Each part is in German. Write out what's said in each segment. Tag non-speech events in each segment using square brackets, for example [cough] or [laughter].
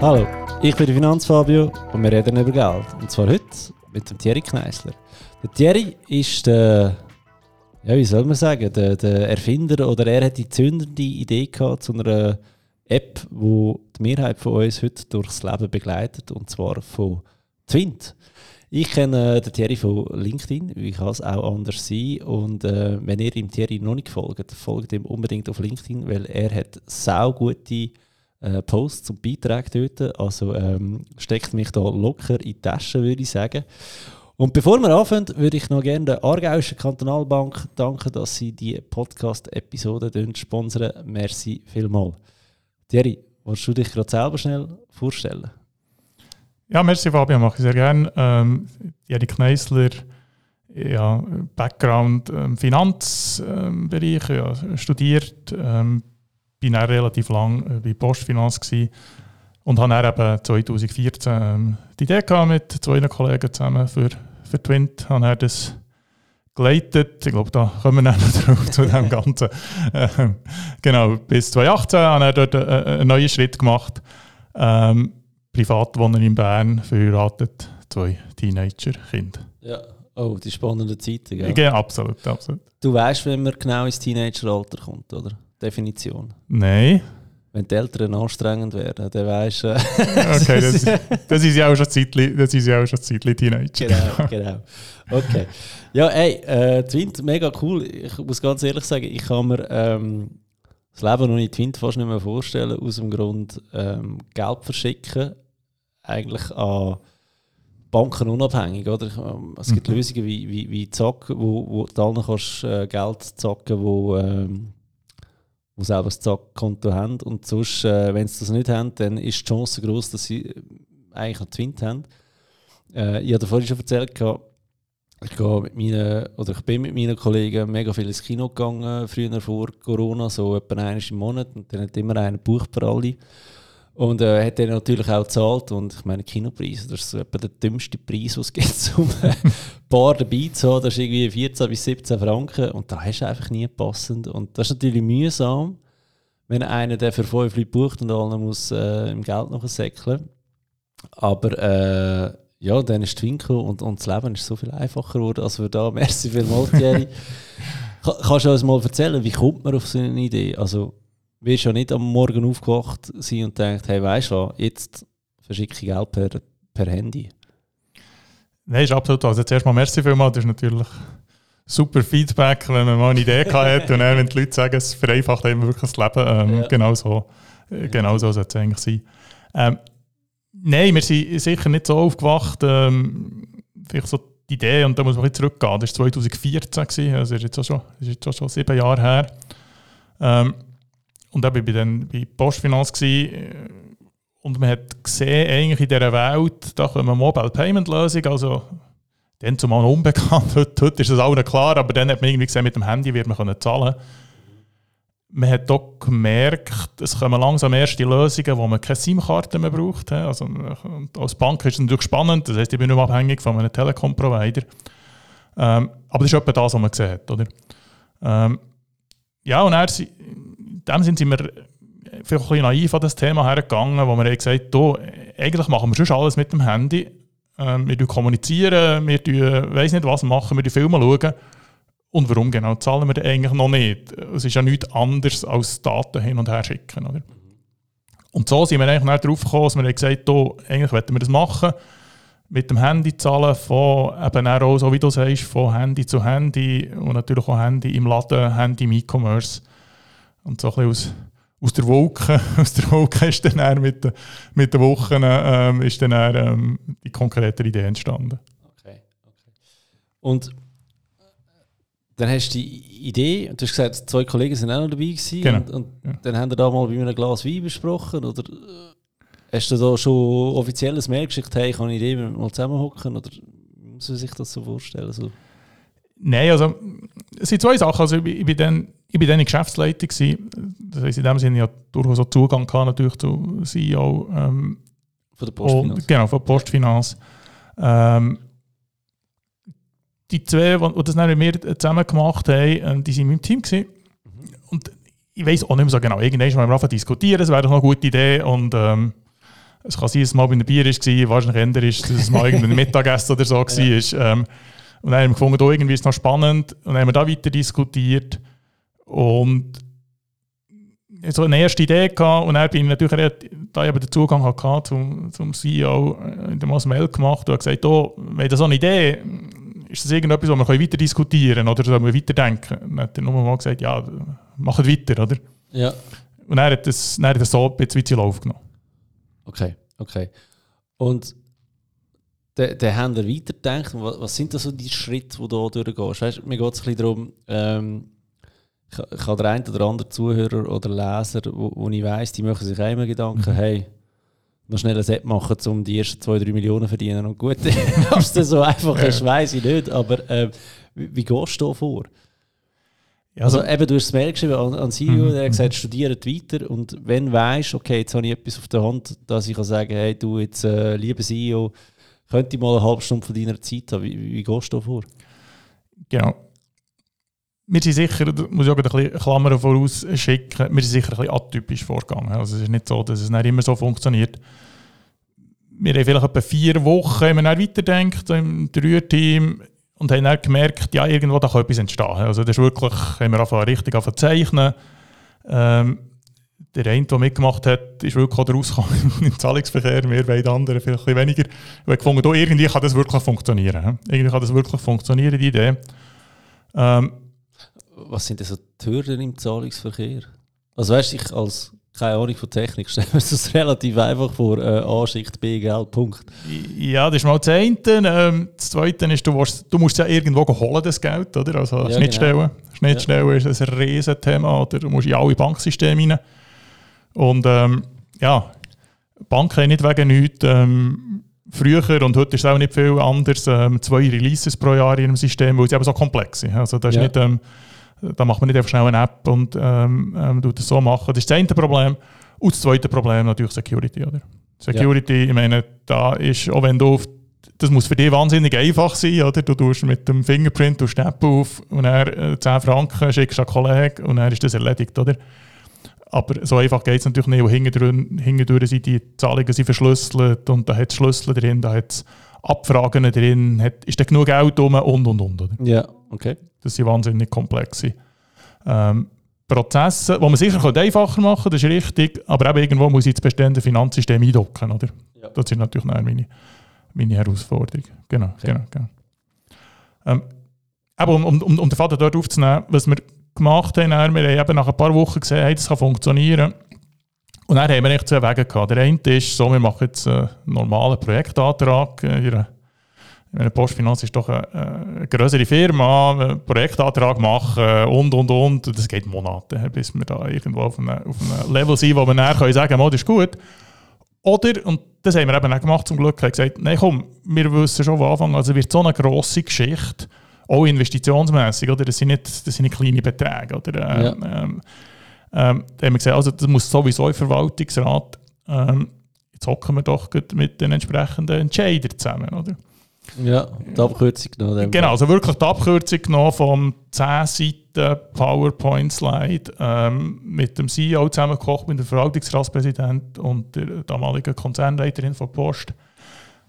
Hallo, ich bin der Finanzfabio und wir reden über Geld. Und zwar heute mit dem Thierry Kneisler. Der Thierry ist der, ja, wie soll man sagen, der, der Erfinder oder er hat die zündende Idee gehabt zu einer App, die die Mehrheit von uns heute durchs Leben begleitet und zwar von Twint. Ich kenne den Thierry von LinkedIn, wie kann es auch anders sein. Und äh, wenn ihr ihm Thierry noch nicht folgt, folgt ihm unbedingt auf LinkedIn, weil er hat gute äh, Posts und Beiträge dort. Also ähm, steckt mich da locker in die Tasche, würde ich sagen. Und bevor wir anfangen, würde ich noch gerne der Aargauischen Kantonalbank danken, dass sie die Podcast-Episode sponsern. Merci vielmals. Thierry, willst du dich gerade selber schnell vorstellen? Ja, merci Fabian, mache ich sehr gerne. Ähm, Thierry Kneisler, ja, Background ähm, Finanzbereich, ja, studiert, ähm, bin auch relativ lang bei Postfinanz gewesen und habe dann eben 2014 ähm, die Idee gehabt mit zwei Kollegen zusammen für, für Twint, habe dann das geleitet. Ich glaube, da kommen wir [laughs] noch drauf zu dem [laughs] Ganzen. Ähm, genau, bis 2018 habe ich dort einen, einen neuen Schritt gemacht. Ähm, Privatwohner in Bern, verheiratet, zwei Teenager-Kinder. Ja, oh, die spannenden Zeiten, gell? Ja, absolut, absolut. Du weißt, wenn man genau ins Teenageralter kommt, oder? Definition. Nein. Wenn die Eltern anstrengend werden, dann weisst du. Äh, [laughs] okay, das, das ist ja auch schon Zeitli, das ist ja auch schon Zeitli Teenager. Genau, genau. Okay. Ja, ey, äh, Twint, mega cool. Ich muss ganz ehrlich sagen, ich kann mir ähm, das Leben ohne Twint fast nicht mehr vorstellen, aus dem Grund ähm, Geld verschicken, eigentlich an Banken unabhängig, oder? Ähm, es gibt mhm. Lösungen wie, wie, wie Zocken, wo, wo du dann kannst äh, Geld zocken, wo ähm, die selber das Zackkonto haben. Und sonst, äh, wenn sie das nicht haben, dann ist die Chance groß, dass sie äh, eigentlich einen Twint haben. Äh, ich habe vorhin schon erzählt, ich, gehe mit meinen, oder ich bin mit meinen Kollegen mega viel ins Kino gegangen, früher vor Corona, so etwa einmal im Monat. Und dann hat immer einen Buch für alle. Und äh, hat dann natürlich auch gezahlt. Und ich meine, Kinopreis, das ist etwa der dümmste Preis, den es gibt, [laughs] um ein paar dabei zu haben. Das ist irgendwie 14 bis 17 Franken. Und da hast du einfach nie passend. Und das ist natürlich mühsam, wenn einer der für 5 Leute bucht und allen muss äh, im Geld noch säckeln. Aber äh, ja, dann ist Twinko und, und das Leben ist so viel einfacher geworden, als wir da. [laughs] Merci vielmals, Thierry. Kannst du uns mal erzählen, wie kommt man auf so eine Idee? Also, wirst ja nicht am Morgen aufgewacht sein und denkt, hey, weißt du jetzt verschicke ich Geld per, per Handy. Nein, ist absolut. Also zuerst mal merci vielmals, das ist natürlich super Feedback, wenn man mal eine Idee hat und dann, wenn die Leute sagen, es vereinfacht eben wirklich das Leben. Ähm, ja. Genau so, äh, genau so sollte es eigentlich sein. Ähm, nein, wir sind sicher nicht so aufgewacht. Ähm, vielleicht so die Idee, und da muss man ein bisschen zurückgehen, das war 2014, also ist jetzt auch schon, ist jetzt auch schon sieben Jahre her. Ähm, und war ich dann bei Postfinanz gewesen, äh, und man hat gesehen, eigentlich in dieser Welt, da kommen Mobile Payment Lösung, also dann zumal unbekannt, [laughs] heute, heute ist das allen klar, aber dann hat man irgendwie gesehen, mit dem Handy wird man können zahlen man hat doch gemerkt, es kommen langsam erste Lösungen, wo man keine SIM-Karte mehr braucht. Also, als Bank ist es natürlich spannend, das heisst, ich bin nicht mehr abhängig von einem Telekom-Provider. Ähm, aber das ist etwa das, was man gesehen hat. Oder? Ähm, ja, und er, dem sind wir vielleicht ein bisschen naiv an das Thema hergegangen, wo wir gesagt haben, eigentlich machen wir schon alles mit dem Handy. Ähm, wir kommunizieren, wir tun, weiss nicht was machen, wir Filme schauen. Und warum genau zahlen wir eigentlich noch nicht? Es ist ja nichts anderes als Daten hin und her schicken. Oder? Und so sind wir eigentlich darauf gekommen, dass wir gesagt haben, eigentlich wollten wir das machen, mit dem Handy zahlen, von eben auch, so wie du sagst, von Handy zu Handy und natürlich auch Handy im Laden, Handy im E-Commerce. Und so ein bisschen aus, aus der Wolke, [laughs] aus der Wolke ist dann mit, den, mit den Wochen ähm, ist dann ähm, die konkrete Idee entstanden. Okay, okay. Und dann hast du die Idee, du hast gesagt, zwei Kollegen sind auch noch dabei gewesen genau. und, und ja. dann haben wir da mal bei einem Glas Wein besprochen oder äh, hast du da schon offizielles Mail geschickt, hey, ich habe eine Idee, wir mal zusammenhocken oder wie muss man sich das so vorstellen? So? Nein, also es sind zwei Sachen. Also, ich, ich bin dann ich bin dann in Geschäftsleitung gewesen. Das heisst, in dem Sinne ja durchaus auch Zugang gehabt, natürlich zu CEO. Ähm, von der Postfinanz. Genau, von der Postfinanz. Ähm, die zwei, die das dann mit mir zusammen gemacht haben, ähm, die waren in meinem Team. Gewesen. Mhm. Und ich weiß auch nicht mehr so genau. Irgendwann haben wir einfach diskutieren, das wäre doch eine gute Idee. Und ähm, Es kann sein, dass es mal bei einem Bier war, wahrscheinlich ändert ist, dass es mal irgendein [laughs] Mittagessen oder so war. Ja. Ähm, und dann haben wir gefunden, oh, irgendwie ist es noch spannend. Und dann haben wir da weiter diskutiert. Und so eine erste Idee gehabt. Und dann bin ich natürlich, da ich den Zugang hatte zum, zum CEO, äh, in dem Mail gemacht und habe gesagt, oh, wenn das so eine Idee ist das irgendetwas, was wir weiter diskutieren oder sollen wir weiterdenken? Dann hat er nur mal gesagt, ja, macht weiter, oder? Ja. Und dann hat das, dann hat das so ein bisschen in Lauf genommen. Okay, okay. Und der, der Händler weiterdenkt, was, was sind da so die Schritte, die du da durchgehst? Weißt, mir geht es ein bisschen darum, ähm, ich, habe der ein oder andere Zuhörer oder Leser, wo, wo ich weiss, die machen sich immer Gedanken, mhm. hey, noch schnell ein Set machen, um die ersten 2, 3 Millionen zu verdienen. Und gut, [laughs] ob es so einfach ist, weiß ich nicht. Aber äh, wie, wie gehst du da vor? Also, also eben, du hast es Mail geschrieben an, an CEO, mhm. der hat gesagt, studiert weiter und wenn weißt, okay, jetzt habe ich etwas auf der Hand, dass ich kann sagen, hey, du jetzt, äh, lieber CEO, könnte ich mal eine halbe Stunde von deiner Zeit haben. Wie, wie gehst du da vor? Genau. Wir sind sicher, da muss ich auch ein bisschen Klammern vorausschicken, wir sind sicher ein bisschen atypisch vorgegangen. Also es ist nicht so, dass es nicht immer so funktioniert. Wir haben vielleicht etwa vier Wochen haben wir dann im Dreierteam und haben dann gemerkt, ja, irgendwo da kann etwas entstehen. Also das ist wirklich, haben wir angefangen, richtig angefangen zu zeichnen. Ähm, der eine, der mitgemacht hat, ist wirklich auch rausgekommen [laughs] im Zahlungsverkehr, wir beide anderen vielleicht ein weniger. Wir haben gefunden, oh, irgendwie kann das wirklich funktionieren. Irgendwie kann das wirklich funktionieren, die Idee. Ähm, Was sind denn so die Hürden im Zahlungsverkehr? Also weißt du, ich als keine Ahnung von Technik, [laughs] stellen wir es relativ einfach vor, äh, A schickt B Geld, Punkt. Ja, das ist mal das eine. Ähm, das zweite ist, du, musst, du musst ja irgendwo holen, das Geld, oder? Also ja, Schnittstellen. Genau. Schnittstellen ja. ist ein riesen Thema, oder? Du musst in alle Banksysteme rein. Und ähm, ja, Banken haben nicht wegen nichts. Ähm, früher und heute ist es auch nicht viel anders, ähm, zwei Releases pro Jahr in einem System, weil sie eben so komplex sind. Also das ist ja. nicht, ähm, da macht man nicht einfach schnell eine App und ähm, ähm, das so machen. Das ist das eine Problem. Und das zweite Problem natürlich Security. Oder? Security, ja. ich meine, da ist, auch wenn du auf, das muss für dich wahnsinnig einfach sein, oder? Du tust mit dem Fingerprint, du App auf und er äh, 10 Franken schickst an einen Kollegen und dann ist das erledigt, oder? Aber so einfach geht es natürlich nicht, weil hintendurch sind die Zahlungen sind verschlüsselt und da hat es Schlüssel drin, da hat es Abfragen drin, hat, ist da genug Geld drum und und und. Oder? Ja, okay. Das sind wahnsinnig komplexe ähm, Prozesse, die man sicher einfacher machen kann, das ist richtig, aber eben irgendwo muss ich das bestehende Finanzsystem eindocken. Oder? Ja. Das ist natürlich meine, meine Herausforderung. Genau, okay. genau, genau. Ähm, aber um, um, um den Vater dort aufzunehmen, was wir gemacht haben. wir haben eben nach ein paar Wochen gesehen, hey, das kann funktionieren. Und dann haben wir echt zwei Wege gehabt. Der eine ist so, wir machen jetzt einen normalen Projektantrag. Meine Postfinanz ist doch eine, eine größere Firma, einen Projektantrag machen und, und, und. Das geht Monate, bis wir da irgendwo auf einem, auf einem Level sind, wo wir sagen können, oh, das ist gut. Oder, und das haben wir eben auch gemacht zum Glück, haben gesagt, nein komm, wir wissen schon von Anfang an, also wird so eine grosse Geschichte, auch investitionsmässig, oder? Das sind nicht, das sind nicht kleine Beträge, oder? Ähm, ja. ähm, ähm, da haben wir gesagt, also das muss sowieso im Verwaltungsrat, ähm, jetzt hocken wir doch mit den entsprechenden Entscheidern zusammen, oder? Ja, die Abkürzung genommen. Genau, also wirklich die Abkürzung genommen vom 10 Seiten PowerPoint-Slide ähm, mit dem CEO zusammengekocht, mit dem Verwaltungsratspräsident und der damaligen Konzernleiterin von Post.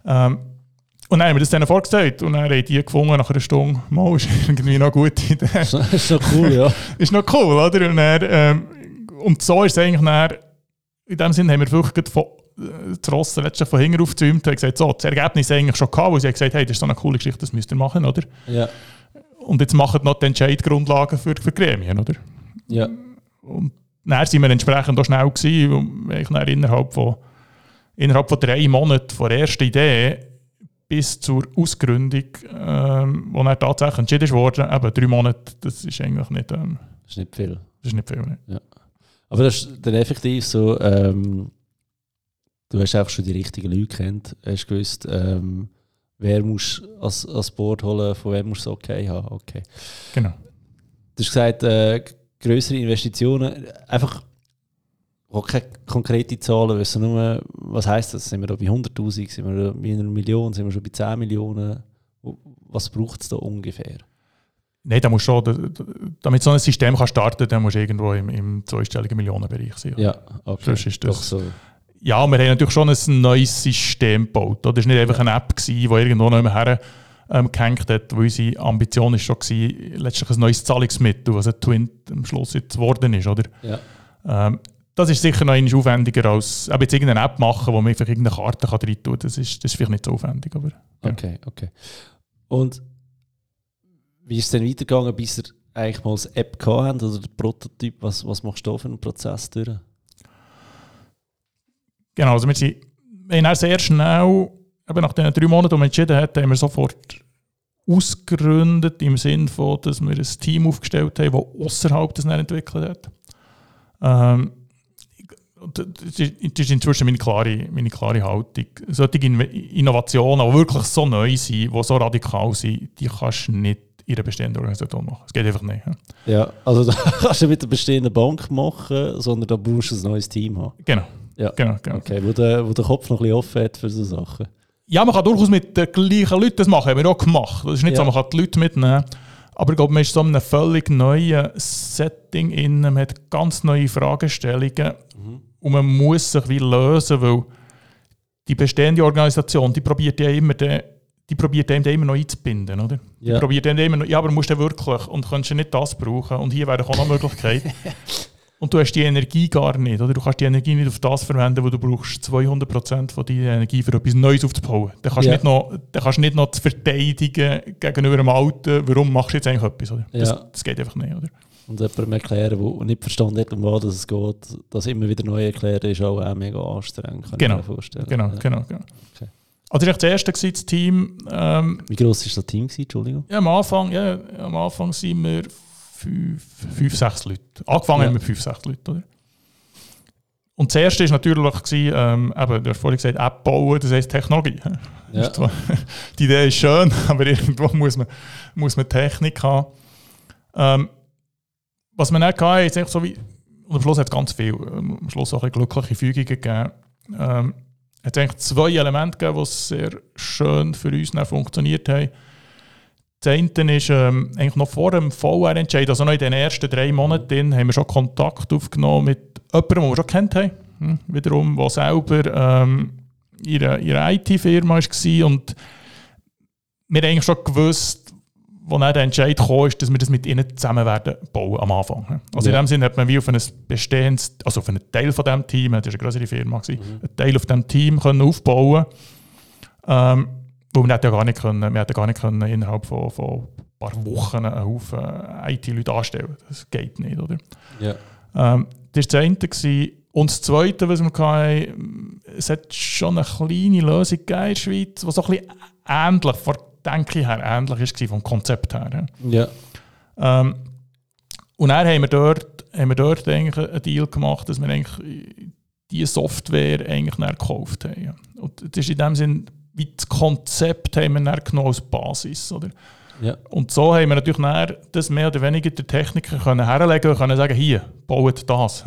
Ähm, und dann haben wir das denen vorgestellt und dann haben die gefunden nach einer Stunde, mal, ist [laughs] irgendwie noch gute Idee. Das ist noch cool, ja. [laughs] ist noch cool, oder? Und, dann, ähm, und so ist es eigentlich dann, in dem Sinne haben wir wirklich von, das Ross letztlich von hinten aufgezäumt und gesagt, so, das Ergebnis eigentlich schon gehabt, weil sie gesagt, hey, das ist so eine coole Geschichte, das müsst ihr machen, oder? Ja. Und jetzt machen noch die Entscheidungsgrundlagen für, für Gremien, oder? Ja. Und dann sind wir entsprechend auch schnell gewesen, und innerhalb von, innerhalb von drei Monaten vor der ersten Idee bis zur Ausgründung, ähm, wo er tatsächlich entschieden wurde, eben drei Monate, das ist eigentlich nicht... Ähm, das ist nicht viel. Das ist nicht viel, ne? Ja. Aber das ist dann effektiv so, ähm, du hast einfach schon die richtigen Leute kennt, hast gewusst, ähm, wer muss als, als Board holen, von wem muss es okay haben, okay. Genau. Du hast gesagt, äh, größere Investitionen, einfach auch keine konkreten Zahlen wissen, nur, was heisst das? Sind wir da bei 100'000, sind wir da bei einer Million, sind wir schon bei 10 Millionen? Was braucht es da ungefähr? Nein, da muss schon, damit so ein System kann starten kann, musst du irgendwo im, im zweistelligen Millionenbereich sein. Ja, okay. Sonst ist das, so. Ja, wir haben natürlich schon ein neues System gebaut. Das war nicht einfach eine App, die irgendwo noch her ähm, gehängt hat, wo unsere Ambition ist schon war, letztlich ein neues Zahlungsmittel, was ein Twin am Schluss jetzt geworden ist. Oder? Ja. Ähm, das ist sicher noch aufwendiger als aber jetzt irgendeine App machen, wo man einfach irgendeine Karte kann rein tun kann. Das ist, das ist vielleicht nicht so aufwendig. Aber, ja. Okay, okay. Und wie ist es denn weitergegangen, bis ihr eigentlich mal eine App gehabt habt oder den Prototyp? Was, was machst du da für einen Prozess durch? Genau, also wir, sind, wir haben sehr schnell, eben nach den drei Monaten, die wir entschieden haben, haben wir sofort ausgegründet im Sinne von, dass wir ein Team aufgestellt haben, das außerhalb des entwickelt hat. Ähm, das ist inzwischen meine klare, meine klare Haltung. Solche Innovationen, die wirklich so neu sind, die so radikal sind, die kannst du nicht in einer bestehenden Organisation machen. Es geht einfach nicht. Ja, also [laughs] da kannst du mit der bestehenden Bank machen, sondern da brauchst du ein neues Team haben. Genau. Ja. genau, genau. Okay, wo der, wo der Kopf noch ein bisschen offen hat für so Sachen. Ja, man kann durchaus mit den gleichen Leuten das machen, haben wir auch gemacht. Das ist nicht ja. so, man kann die Leute mitnehmen. Aber ich glaube, man ist so in einem völlig neuen Setting in, man hat ganz neue Fragestellungen mhm. und man muss sich wie lösen, weil die bestehende Organisation, die probiert ja immer den, die probiert dem immer noch einzubinden, oder? Ja. Die probiert dem immer noch, ja, aber musst du wirklich und kannst du nicht das brauchen und hier wäre auch noch eine Möglichkeit. [laughs] Und du hast die Energie gar nicht, oder? Du kannst die Energie nicht auf das verwenden, wo du brauchst 200% von deiner Energie für etwas Neues aufzubauen. Dann kannst du yeah. nicht noch, dann kannst nicht noch verteidigen gegenüber dem Alten, warum machst du jetzt eigentlich etwas, oder? Das, ja. das geht einfach nicht, oder? Und jemandem erklären, der nicht verstanden hat, um was es geht, das immer wieder neu erklären, ist auch, auch mega anstrengend, kann genau. ich mir vorstellen. Genau, ja. genau, genau. Okay. Also das war das erste das Team. Ähm, Wie groß war das Team? Entschuldigung? Ja, am Anfang, ja, am Anfang sind wir fünf, fünf sechs Leute. Angefangen ja. mit fünf, sechs Leuten. Oder? Und das erste war natürlich, gewesen, ähm, eben, du hast vorhin gesagt, App bauen, das heisst Technologie. [laughs] Ja. [laughs] die Idee ist schön, [laughs] aber irgendwo muss man, muss man Technik haben. Ähm, was man nicht hatte, ist so wie, und am Schluss hat es ganz viel, ähm, am Schluss auch ein glückliche Fügungen gegeben. Ähm, es hat eigentlich zwei Elemente gegeben, die sehr schön für uns funktioniert haben. Das eine ist ähm, eigentlich noch vor dem VR-Entscheid, also noch in den ersten drei Monaten, haben wir schon Kontakt aufgenommen mit jemandem, den wir schon kennt haben. Hm, wiederum, der selber ähm, ihre, ihre IT-Firma war. Und wir haben eigentlich schon gewusst, wo dann der Entscheid kam, ist, dass wir das mit ihnen zusammen werden bauen am Anfang. Also ja. in dem Sinne hat man wie auf ein bestehendes, also auf einen Teil von diesem Team, das war eine größere Firma, mhm. einen Teil auf diesem Team können aufbauen ähm, weil wir ja gar nicht können, wir hätten gar nicht können innerhalb von, von ein paar Wochen einen Haufen IT-Leute anstellen. Das geht nicht, oder? Ja. Ähm, das war das eine. Und das Zweite, was wir hatten, es hat schon eine kleine Lösung in der Schweiz, die so ein bisschen ähnlich, von Denke her, ähnlich war vom Konzept her. Ja. Ähm, und dann haben wir dort, haben wir dort eigentlich einen Deal gemacht, dass wir eigentlich diese Software eigentlich gekauft haben. Und das ist in dem Sinne wie das Konzept haben wir dann genommen als Basis. Oder? Ja. Und so haben wir natürlich dann das mehr oder weniger der Techniker können herlegen und können sagen, hier, baut das.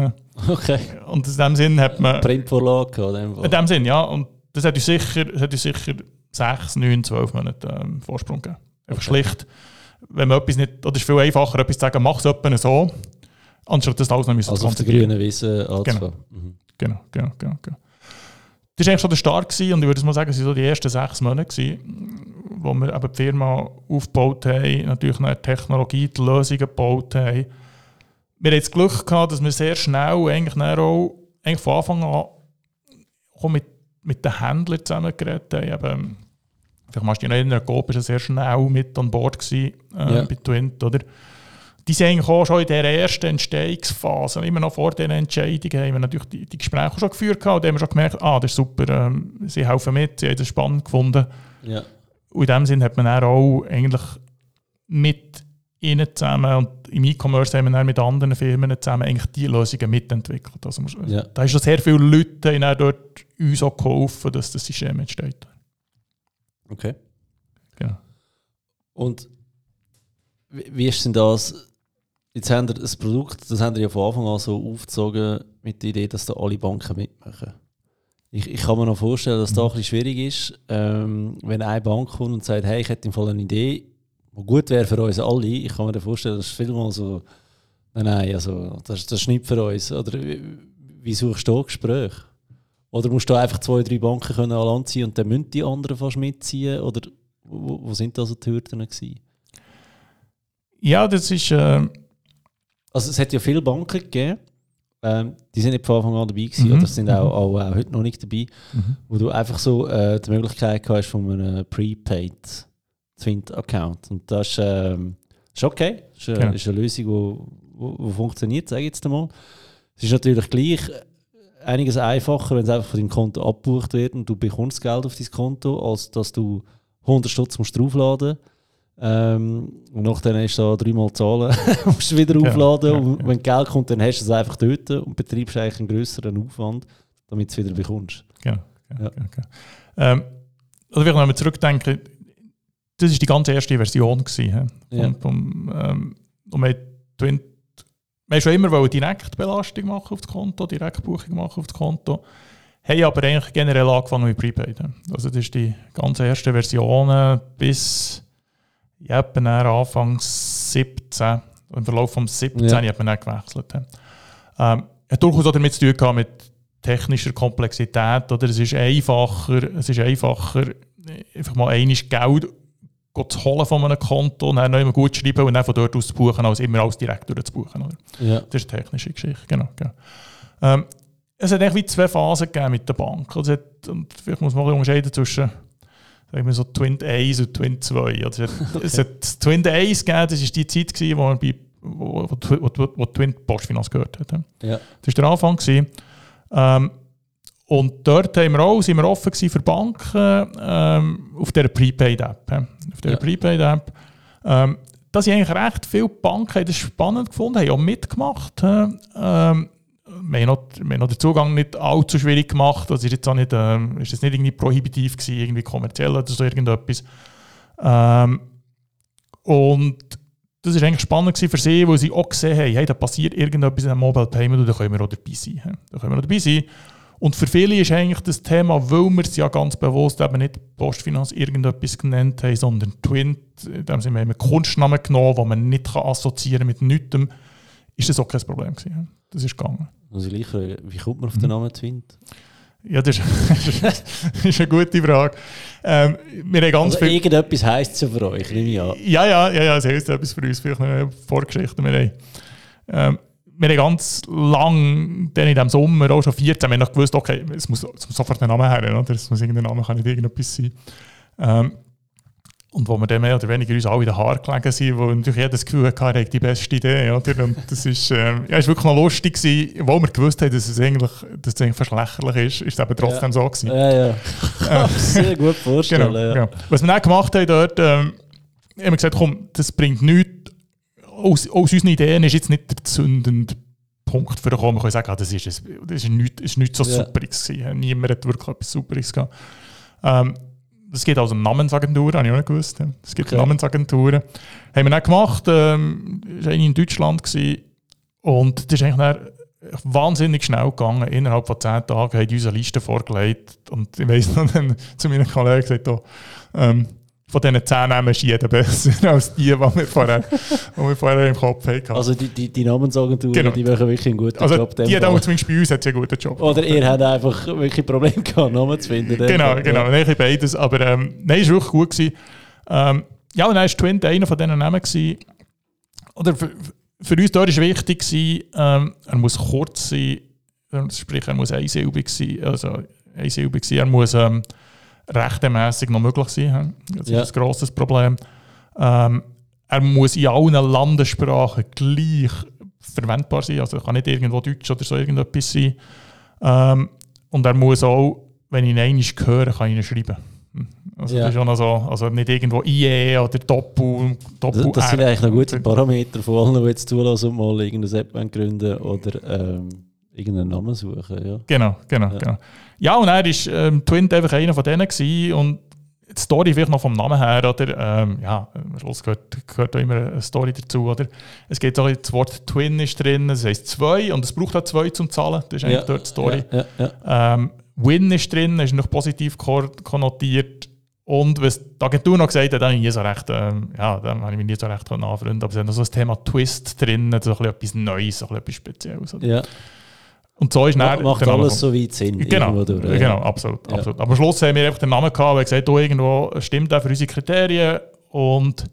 Okay. Und in dem Sinn hat man... Printvorlage oder? In dem Sinn, ja. Und das hat uns sicher, das hat uns sicher sechs, neun, zwölf Monate ähm, Vorsprung gegeben. Einfach okay. schlicht, wenn man etwas nicht... Oder es ist viel einfacher, etwas zu sagen, mach es etwa so, anstatt das alles noch Also auf der grünen Wiese genau. Mhm. genau. Genau, genau, genau das war eigentlich schon der Start gewesen, und ich würde mal sagen, es waren so die ersten sechs Monate, gewesen, wo wir eben die Firma aufgebaut haben, natürlich eine Technologie, die Lösungen gebaut haben. Wir hatten das Glück gehabt, dass wir sehr schnell eigentlich auch eigentlich von Anfang an auch mit, mit den Händlern zusammengeredet haben. Eben, vielleicht machst du dich noch erinnern, Coop war sehr schnell mit an Bord gewesen, äh, ja. bei Twint, oder? Die sind eigentlich auch schon in der ersten Entstehungsphase, immer noch vor diesen Entscheidungen, haben wir natürlich die, die Gespräche schon geführt gehabt, und haben wir schon gemerkt, ah, das ist super, ähm, sie helfen mit, sie haben das spannend gefunden. Ja. Und in dem Sinne hat man dann auch eigentlich mit ihnen zusammen und im E-Commerce haben wir dann mit anderen Firmen zusammen eigentlich die Lösungen mitentwickelt. Also, ja. Da ist schon sehr viele Leute haben dort uns auch geholfen, dass das System entsteht. Okay. Genau. Und wie ist denn das Jetzt haben wir ein Produkt, das haben wir ja von Anfang an so aufgezogen mit der Idee, dass da alle Banken mitmachen. Ich, ich kann mir noch vorstellen, dass das mhm. ein bisschen schwierig ist, ähm, wenn eine Bank kommt und sagt, hey, ich hätte im Fall eine Idee, die gut wäre für uns alle. Ich kann mir vorstellen, dass vielmal so, nein, nein, also, das, das ist nicht für uns. Oder wie, suchst du Gespräche? Oder musst du einfach zwei, drei Banken können an Land ziehen und dann müssen die anderen fast mitziehen? Oder wo, wo sind also die Hürden gewesen? Ja, das ist... Äh also es hat ja viele Banken gegeben, ähm, die sind nicht von Anfang an dabei gewesen, Mhm. oder sind auch, Mhm. auch, auch heute noch nicht dabei, Mhm. wo du einfach so äh, die Möglichkeit hast von einem Prepaid Twint-Account. Und das ist, ähm, ist okay, ist, äh, Genau. ist eine Lösung, die wo, wo, wo funktioniert, sage ich jetzt einmal. Es ist natürlich gleich einiges einfacher, wenn es einfach von deinem Konto abgebucht wird und du bekommst Geld auf dein Konto, als dass du 100 Stutz musst draufladen ähm, und nachher hast du da dreimal zahlen, [laughs] musst du wieder Ja, aufladen ja, und wenn Geld kommt, dann hast du es einfach dort und betreibst eigentlich einen größeren Aufwand, damit du es wieder bekommst. Genau. genau, genau, genau. Ähm, also wenn ich nochmal zurückdenke, das war die ganz erste Version. Gewesen? Ja. Vom, vom, ähm, und Twin, wir haben schon immer wollen Direktbelastung machen auf das Konto, Direktbuchung machen auf das Konto, haben aber eigentlich generell angefangen mit Prepaid. Also das ist die ganz erste Version bis ja, etwa dann Anfang 17, im Verlauf vom 17 Ja. hat man dann gewechselt. Ähm, hat durchaus auch damit zu tun gehabt mit technischer Komplexität. Oder? Es ist einfacher, es ist einfacher, einfach mal einiges Geld zu holen von einem Konto und dann noch immer gut schreiben und dann von dort aus zu buchen, als immer alles direkt durchzubuchen. Oder? Ja. Das ist eine technische Geschichte, genau. genau. Ähm, es hat eigentlich wie zwei Phasen gegeben mit der Bank. Also es hat, und vielleicht muss man unterscheiden zwischen sagen wir so Twin 1 und Twin 2. Also es, hat, [laughs] Twin 1 gegeben, das war die Zeit, gewesen, wo, man bei, wo, wo, wo, Twin Postfinanz gehört hat. Ja. Das war der Anfang. Gewesen. Ähm, und dort haben wir auch, sind wir offen für Banken ähm, auf dieser Prepaid-App. Auf dieser Ja. Prepaid-App. Ähm, da sind eigentlich recht viele Banken das spannend gefunden, haben auch mitgemacht. Ähm, wir, haben noch, wir haben noch den Zugang nicht allzu schwierig gemacht. Also ist jetzt auch nicht, ähm, ist jetzt nicht irgendwie prohibitiv gewesen, irgendwie kommerziell oder so irgendetwas. Ähm, und das war eigentlich spannend für sie, weil sie auch gesehen haben, hey, da passiert irgendetwas in einem Mobile Payment und da können wir auch dabei sein. Da können wir auch dabei sein. Und für viele ist eigentlich das Thema, weil wir es ja ganz bewusst eben nicht Postfinanz irgendetwas genannt haben, sondern Twint, in dem Sinne wir einen Kunstnamen genommen, den man nicht kann assoziieren mit nichts, ist das auch kein Problem gewesen. Das ist gegangen. Muss ich gleich wie kommt man auf den Namen Twint? Ja, [laughs] das ist, das ist eine gute Frage. Ähm, wir haben ganz Also viel... irgendetwas heisst es ja für euch, nehme ich an. Ja, ja, ja, ja, es heisst etwas für uns, vielleicht eine Vorgeschichte. Wir haben, ähm, wir haben ganz lang, dann in diesem Sommer, auch schon 14, wir haben gewusst, okay, es muss, es muss sofort ein Name her, oder? Es muss irgendein Name, kann nicht irgendetwas sein. Ähm, und wo wir dann mehr oder weniger uns alle in den Haaren gelegen sind, wo natürlich jeder das Gefühl hatte, er die beste Idee, oder? Und das ist, ähm, ja, ist wirklich noch lustig gewesen, wo wir gewusst haben, dass es eigentlich, dass es eigentlich fast lächerlich ist, ist es eben trotzdem so gewesen. Ja, ja. [laughs] Mir [laughs] sehr gut vorstellen. Genau, ja. genau. Was wir dann gemacht haben dort, ähm, haben wir gesagt, komm, das bringt nichts. Aus, aus unseren Ideen ist jetzt nicht der zündende Punkt für kommen. Wir können sagen, ah, das ist, das ist nichts, ist nichts so Ja. Superiges gewesen. Niemand hat wirklich etwas Superiges gehabt. Ähm, das geht also Namensagenturen, habe ich auch nicht gewusst. Es gibt Okay. Namensagenturen. Haben wir dann gemacht, ähm, war eine in Deutschland gewesen. und das ist eigentlich dann wahnsinnig schnell gegangen. Innerhalb von zehn Tagen haben die uns eine Liste vorgelegt und ich weiss noch [laughs] dann zu meinen Kollegen gesagt, oh, ähm, von diesen zehn Namen ist jeder besser [laughs] als die, die wir vorher, die wir vorher im Kopf hatten. Also die, die, die Namensagenturen, Genau. die machen wirklich einen guten Also Job. die auch zumindest bei uns hat einen guten Job Oder ihr habt einfach wirklich Probleme [laughs] gehabt, Namen zu finden. Genau, Fall. genau. Nein, beides. Aber ähm, nein, es war wirklich gut. Gewesen. Ähm, ja, und dann war Twint einer von diesen Namen. Gewesen. Oder für, für uns dort war wichtig, gewesen, ähm, er muss kurz sein, ähm, sprich, er muss einsilbig sein. Also einsilbig sein. Er muss ähm, rechtmäßig noch möglich sein. Das Ja. ist ein grosses Problem. Ähm, er muss in allen Landessprachen gleich verwendbar sein. Also er kann nicht irgendwo Deutsch oder so irgendetwas sein. Ähm, und er muss auch, wenn ich ihn einmal höre, kann ich ihn schreiben. Also Ja. das ist auch noch so, also nicht irgendwo IE oder Doppel, Doppel Das, das sind eigentlich noch gute Parameter von allen, die jetzt zulassen und mal irgendeine App gründen oder ähm, irgendeinen Namen suchen. Ja. Genau, genau, Ja. genau. Ja, und er war ähm, Twint einfach einer von denen gewesen und die Story vielleicht noch vom Namen her, oder? Ähm, ja, am Schluss gehört, gehört auch immer eine Story dazu, oder? Es geht auch, das Wort Twin ist drin, das heisst zwei und es braucht auch zwei zum Zahlen, das ist eigentlich dort die Story. Ja, ja, ja. Ähm, Win ist drin, ist noch positiv ko- konnotiert. Und was die Agentur noch gesagt hat, da habe ich nie so recht, ähm, ja, da habe ich mich nie so recht anfreunden. Aber es hat noch so das Thema Twist drin, so ein bisschen etwas Neues, so ein bisschen etwas Spezielles. oder? ja. Und so ist Ma Macht alles so weit Sinn. Genau, durch, ja. genau absolut, ja. absolut. Aber am Schluss haben wir einfach den Namen gehabt und gesagt, oh, irgendwo stimmt auch für unsere Kriterien. Und,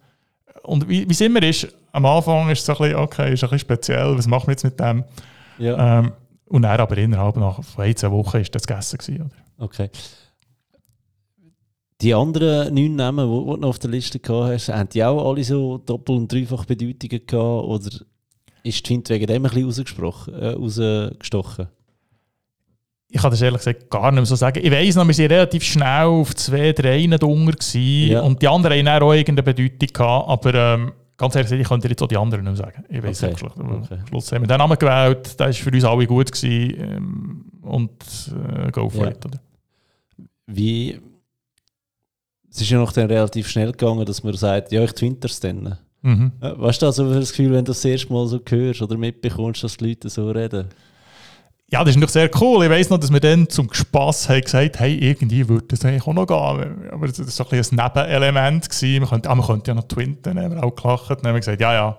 und wie, wie es immer ist, am Anfang ist es ein bisschen, okay, ist ein bisschen speziell, was machen wir jetzt mit dem? Ja. Ähm, und dann aber innerhalb nach ein, zwei Wochen ist das gegessen gewesen, oder? Okay. Die anderen neun Namen, die du noch auf der Liste gehabt hast, haben die auch alle so doppel- und dreifach Bedeutungen gehabt? Oder ist die Fint wegen dem ein bisschen rausgesprochen, äh, rausgestochen? Ich kann das ehrlich gesagt gar nicht mehr so sagen. Ich weiss noch, wir waren relativ schnell auf zwei, drei drunter ja. und die anderen haben auch irgendeine Bedeutung gehabt, aber ähm, ganz ehrlich ich könnte jetzt auch die anderen nicht mehr sagen. Ich weiß okay. nicht. Okay. Schluss haben wir den Namen gewählt, der war für uns alle gut gewesen, ähm, und äh, go for ja. it. Oder? Wie es ist ja noch dann relativ schnell gegangen, dass man sagt, ja, ich twinter es dann. Mhm. Weißt du also für das Gefühl, wenn du das erste Mal so hörst oder mitbekommst, dass die Leute so reden? Ja, das ist natürlich sehr cool. Ich weiss noch, dass wir dann zum Spass haben gesagt hey, irgendwie würde das eigentlich auch noch gehen. Aber das war so ein, ein Nebenelement. Gewesen. Man könnte, ah, man könnte ja noch twinten. Haben wir auch gelacht. Dann haben wir gesagt, ja, ja.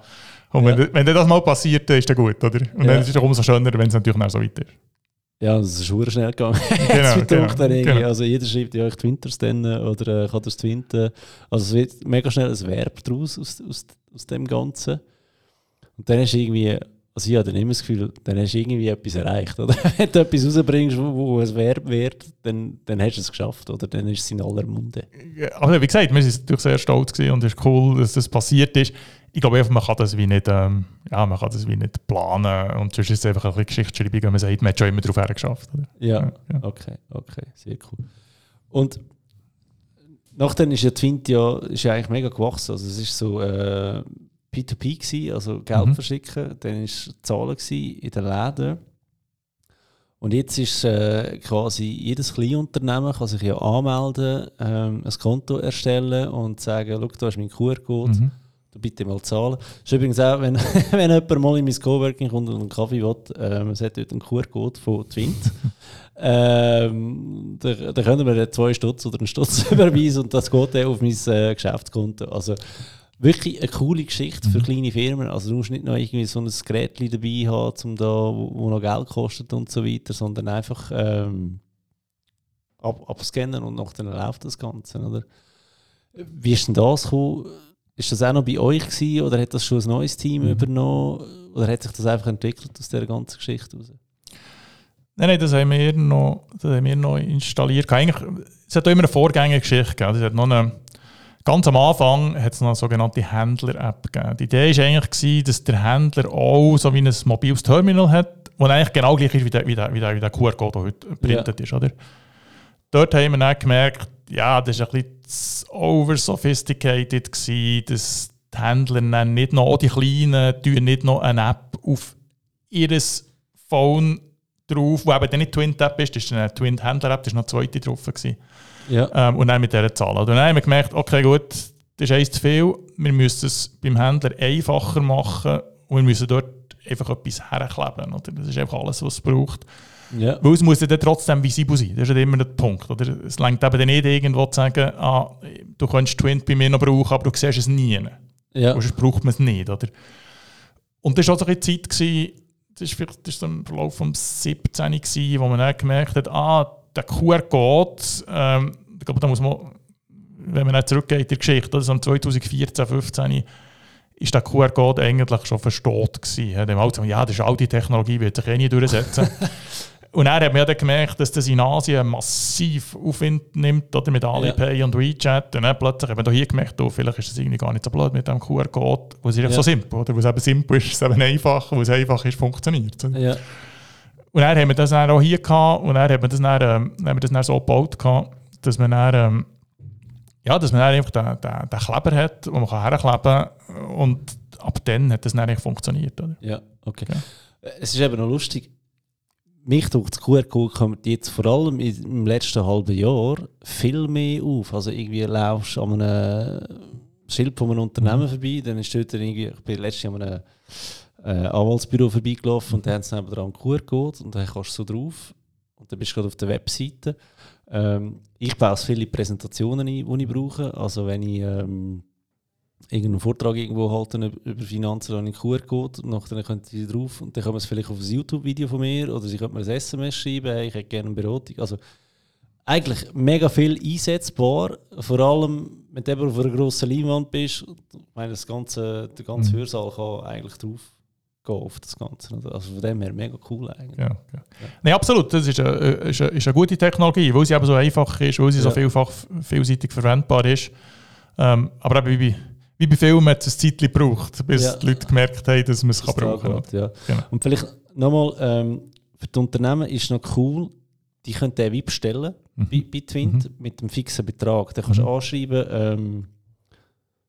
Und ja. wenn, wenn das mal passiert, dann ist das gut, oder? Und ja. dann ist es umso schöner, wenn es natürlich auch so weit ist. Ja, das ist schon schnell gegangen. [laughs] Genau, genau, genau. Also jeder schreibt ja, ich twinters dann oder äh, kann das twinten. Also es wird mega schnell ein Verb daraus aus, aus, aus dem Ganzen. Und dann ist irgendwie, also ich habe dann immer das Gefühl, dann hast du irgendwie etwas erreicht. Oder? [laughs] Wenn du etwas rausbringst, wo, wo ein Verb wird, dann, dann hast du es geschafft. Oder dann ist es in aller Munde. Also wie gesagt, wir sind natürlich sehr stolz und es ist cool, dass das passiert ist ich glaube einfach, man kann das wie nicht, ähm, ja, man kann das wie nicht planen. Und sonst ist es einfach ein bisschen Geschichtsschreibung, wenn man sagt, man hat schon immer darauf hergeschafft. Ja, ja, okay, okay, sehr cool. Und nachdem ist ja Twint ja, ist ja eigentlich mega gewachsen, also es ist so äh, P2P gewesen, also Geld mhm. verschicken, dann war es Zahlen in den Läden. Und jetzt ist äh, quasi jedes Kleinunternehmen kann sich ja anmelden, ähm, ein Konto erstellen und sagen, schau, da ist mein QR-Code, mhm bitte mal zahlen. Das ist übrigens auch, wenn, [laughs] wenn jemand mal in mein Coworking kommt und einen Kaffee will, ähm, es hat dort einen QR-Code von Twint, [laughs] ähm, da, da können wir zwei Stutz oder einen Stutz [laughs] überweisen und das geht dann auf mein äh, Geschäftskonto. Also wirklich eine coole Geschichte für mhm. kleine Firmen. Also du musst nicht noch irgendwie so ein Gerät dabei haben, um da, wo, wo noch Geld kostet und so weiter, sondern einfach ähm, ab, abscannen und nachher läuft das Ganze. Oder? Wie ist denn das gekommen? Ist das auch noch bei euch gewesen, oder hat das schon ein neues Team mhm. übernommen? Oder hat sich das einfach entwickelt aus dieser ganzen Geschichte heraus? Nein, nein, das haben wir noch, das haben wir noch installiert. Eigentlich, es hat auch immer eine Vorgängergeschichte gegeben. Es hat noch eine, ganz am Anfang hat es noch eine sogenannte Händler-App gegeben. Die Idee war eigentlich, dass der Händler auch so wie ein mobiles Terminal hat, das eigentlich genau gleich ist wie der, wie der, wie der, wie der QR-Code, der heute geprintet ja. ist. Oder? Dort haben wir dann gemerkt, ja, das ist ein bisschen over sophisticated gewesen, dass die Händler dann nicht noch, die Kleinen, tun nicht noch eine App auf ihr Phone drauf, wo eben nicht Twin-App ist, das ist eine Twin-Händler-App, das war noch eine zweite drauf. Gewesen. Ja. Ähm, und dann mit dieser Zahl. Und dann haben wir gemerkt, okay gut, das ist eins zu viel, wir müssen es beim Händler einfacher machen und wir müssen dort einfach etwas herkleben. Oder? Das ist einfach alles, was es braucht. Ja. Weil es muss ja dann trotzdem visibel sein. Das ist ja immer der Punkt. Oder? Es längt eben nicht irgendwo zu sagen, ah, du kannst Twint bei mir noch brauchen, aber du siehst es nie. Ja. Sonst braucht man es nicht. Oder? Und das war auch so eine Zeit, gewesen, das war vielleicht im Verlauf des 17. Gewesen, wo man dann gemerkt hat, ah, der QR-Code, ähm, ich glaube, da muss man, wenn man nicht zurückgeht in die Geschichte, das ist 2014, 2015, ist der QR-Code eigentlich schon verstaut gewesen. Ja, ja, das ist alte Technologie, wird sich eh nie durchsetzen. [laughs] Und er hat mir dann gemerkt, dass das in Asien massiv Aufwind nimmt, oder mit Alipay ja. und WeChat. Und dann plötzlich haben wir hier gemerkt, oh, vielleicht ist es irgendwie gar nicht so blöd mit dem QR-Code, wo es ja. so simpel oder wo es eben simpel ist, es eben einfach, wo es einfach ist, funktioniert. Ja. Und dann haben wir das dann auch hier gehabt und dann haben wir das dann, ähm, haben wir das dann so gebaut, gehabt, dass man dann, ähm, ja, dass man dann einfach den, den, den Kleber hat, den man herkleben kann und ab dann hat das dann eigentlich funktioniert. Oder? Ja, okay. Ja. Es ist eben noch lustig, mich durch das QR-Code kommt jetzt vor allem im letzten halben Jahr viel mehr auf. Also irgendwie laufst du an einem Schild von einem Unternehmen mhm. vorbei, dann ist dort irgendwie, ich bin letztes Jahr an einem äh, Anwaltsbüro vorbeigelaufen und dann haben sie nebenan einen QR-Code und dann kannst du so drauf und dann bist du gerade auf der Webseite. Ähm, ich baue viele Präsentationen ein, die ich brauche. Also wenn ich ähm, irgendeinen Vortrag irgendwo halten über Finanzen an den QR-Code nachher können sie drauf und dann kommen sie vielleicht auf ein YouTube-Video von mir oder sie können mir ein SMS schreiben, hey, ich hätte gerne eine Beratung. Also eigentlich mega viel einsetzbar, vor allem wenn du auf einer grossen Leinwand bist. Ich meine, das ganze, der ganze mhm. Hörsaal kann eigentlich drauf gehen auf das Ganze. Also von dem her mega cool eigentlich. Ja, ja. Nee, absolut, das ist eine, ist, eine, ist eine gute Technologie, weil sie eben so einfach ist, weil sie ja. so vielfach vielseitig verwendbar ist. Ähm, aber eben wie wie bei Filmen hat es ein Zeit gebraucht, bis ja. die Leute gemerkt haben, dass man es kann brauchen kann. Ja. Genau. Und vielleicht nochmal, ähm, für die Unternehmen ist es noch cool, die können den VIP bestellen mhm. bei, bei Twint mhm. mit einem fixen Betrag. Da kannst du mhm. anschreiben, ähm,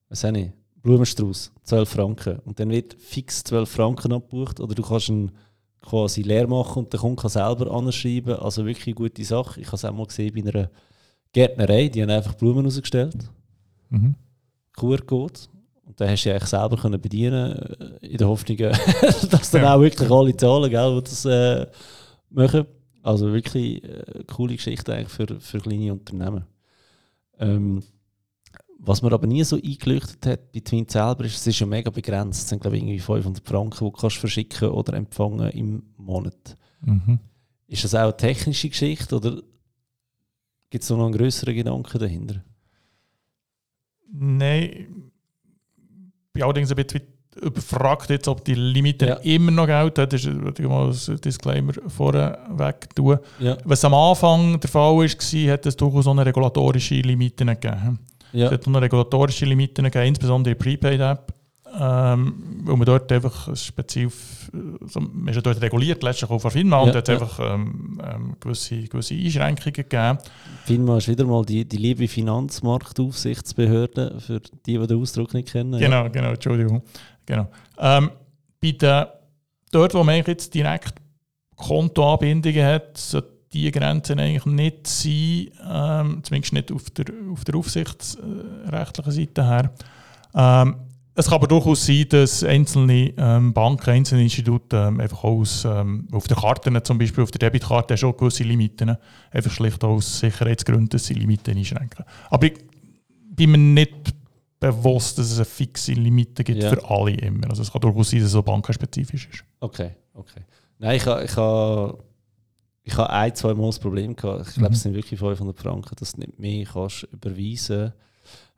was ich, Blumenstrauß, 12 Franken. Und dann wird fix 12 Franken abgebucht. Oder du kannst ihn quasi leer machen und der Kunde kann selber anschreiben. Also wirklich eine gute Sache. Ich habe es auch mal gesehen bei einer Gärtnerei, die haben einfach Blumen rausgestellt. Mhm. QR-Code. Und dann hast du eigentlich selber können bedienen äh, in der Hoffnung, [laughs] dass dann ja. auch wirklich alle zahlen, gell, die das äh, machen. Also wirklich äh, coole Geschichte eigentlich für, für kleine Unternehmen. Ähm, was mir aber nie so eingeleuchtet hat bei Twin selber ist, es ist ja mega begrenzt. Es sind glaube ich irgendwie 500 Franken, die du kannst verschicken oder empfangen im Monat. Mhm. Ist das auch eine technische Geschichte oder gibt es noch einen größeren Gedanken dahinter? Nein, ich bin allerdings ein bisschen überfragt, jetzt, ob die Limite ja. immer noch gelten. Das ich mal ein Disclaimer vorweg tun. Ja. Was am Anfang der Fall war, hat es durchaus auch eine regulatorische Limite gegeben. Ja. Es hat eine regulatorische Limite gegeben, insbesondere in der Prepaid-App. Ähm, weil man dort einfach speziell, also man ist ja dort reguliert, letztlich auch von FINMA, ja, und hat ja. einfach ähm, ähm, gewisse, gewisse Einschränkungen gegeben. FINMA ist wieder mal die, die liebe Finanzmarktaufsichtsbehörde, für die, die den Ausdruck nicht kennen. Genau, ja. genau, Entschuldigung. Genau. Ähm, bei den, dort, wo man jetzt direkt Kontoanbindungen hat, sollte diese Grenzen eigentlich nicht sein, ähm, zumindest nicht auf der, auf der aufsichtsrechtlichen Seite her. Ähm, es kann aber durchaus sein, dass einzelne ähm, Banken, einzelne Institute ähm, einfach aus, ähm, auf der Karte, zum Beispiel auf der Debitkarte, schon gewisse Limiten, einfach schlicht aus Sicherheitsgründen, dass sie Limiten einschränken. Aber ich bin mir nicht bewusst, dass es eine fixe Limite gibt ja. für alle immer. Also es kann durchaus sein, dass es so bankenspezifisch ist. Okay, okay. Nein, ich habe ich ha, ich ha ein, zwei Mal das Problem gehabt. Ich glaube, mhm. es sind wirklich 500 Franken, dass du nicht mehr kannst überweisen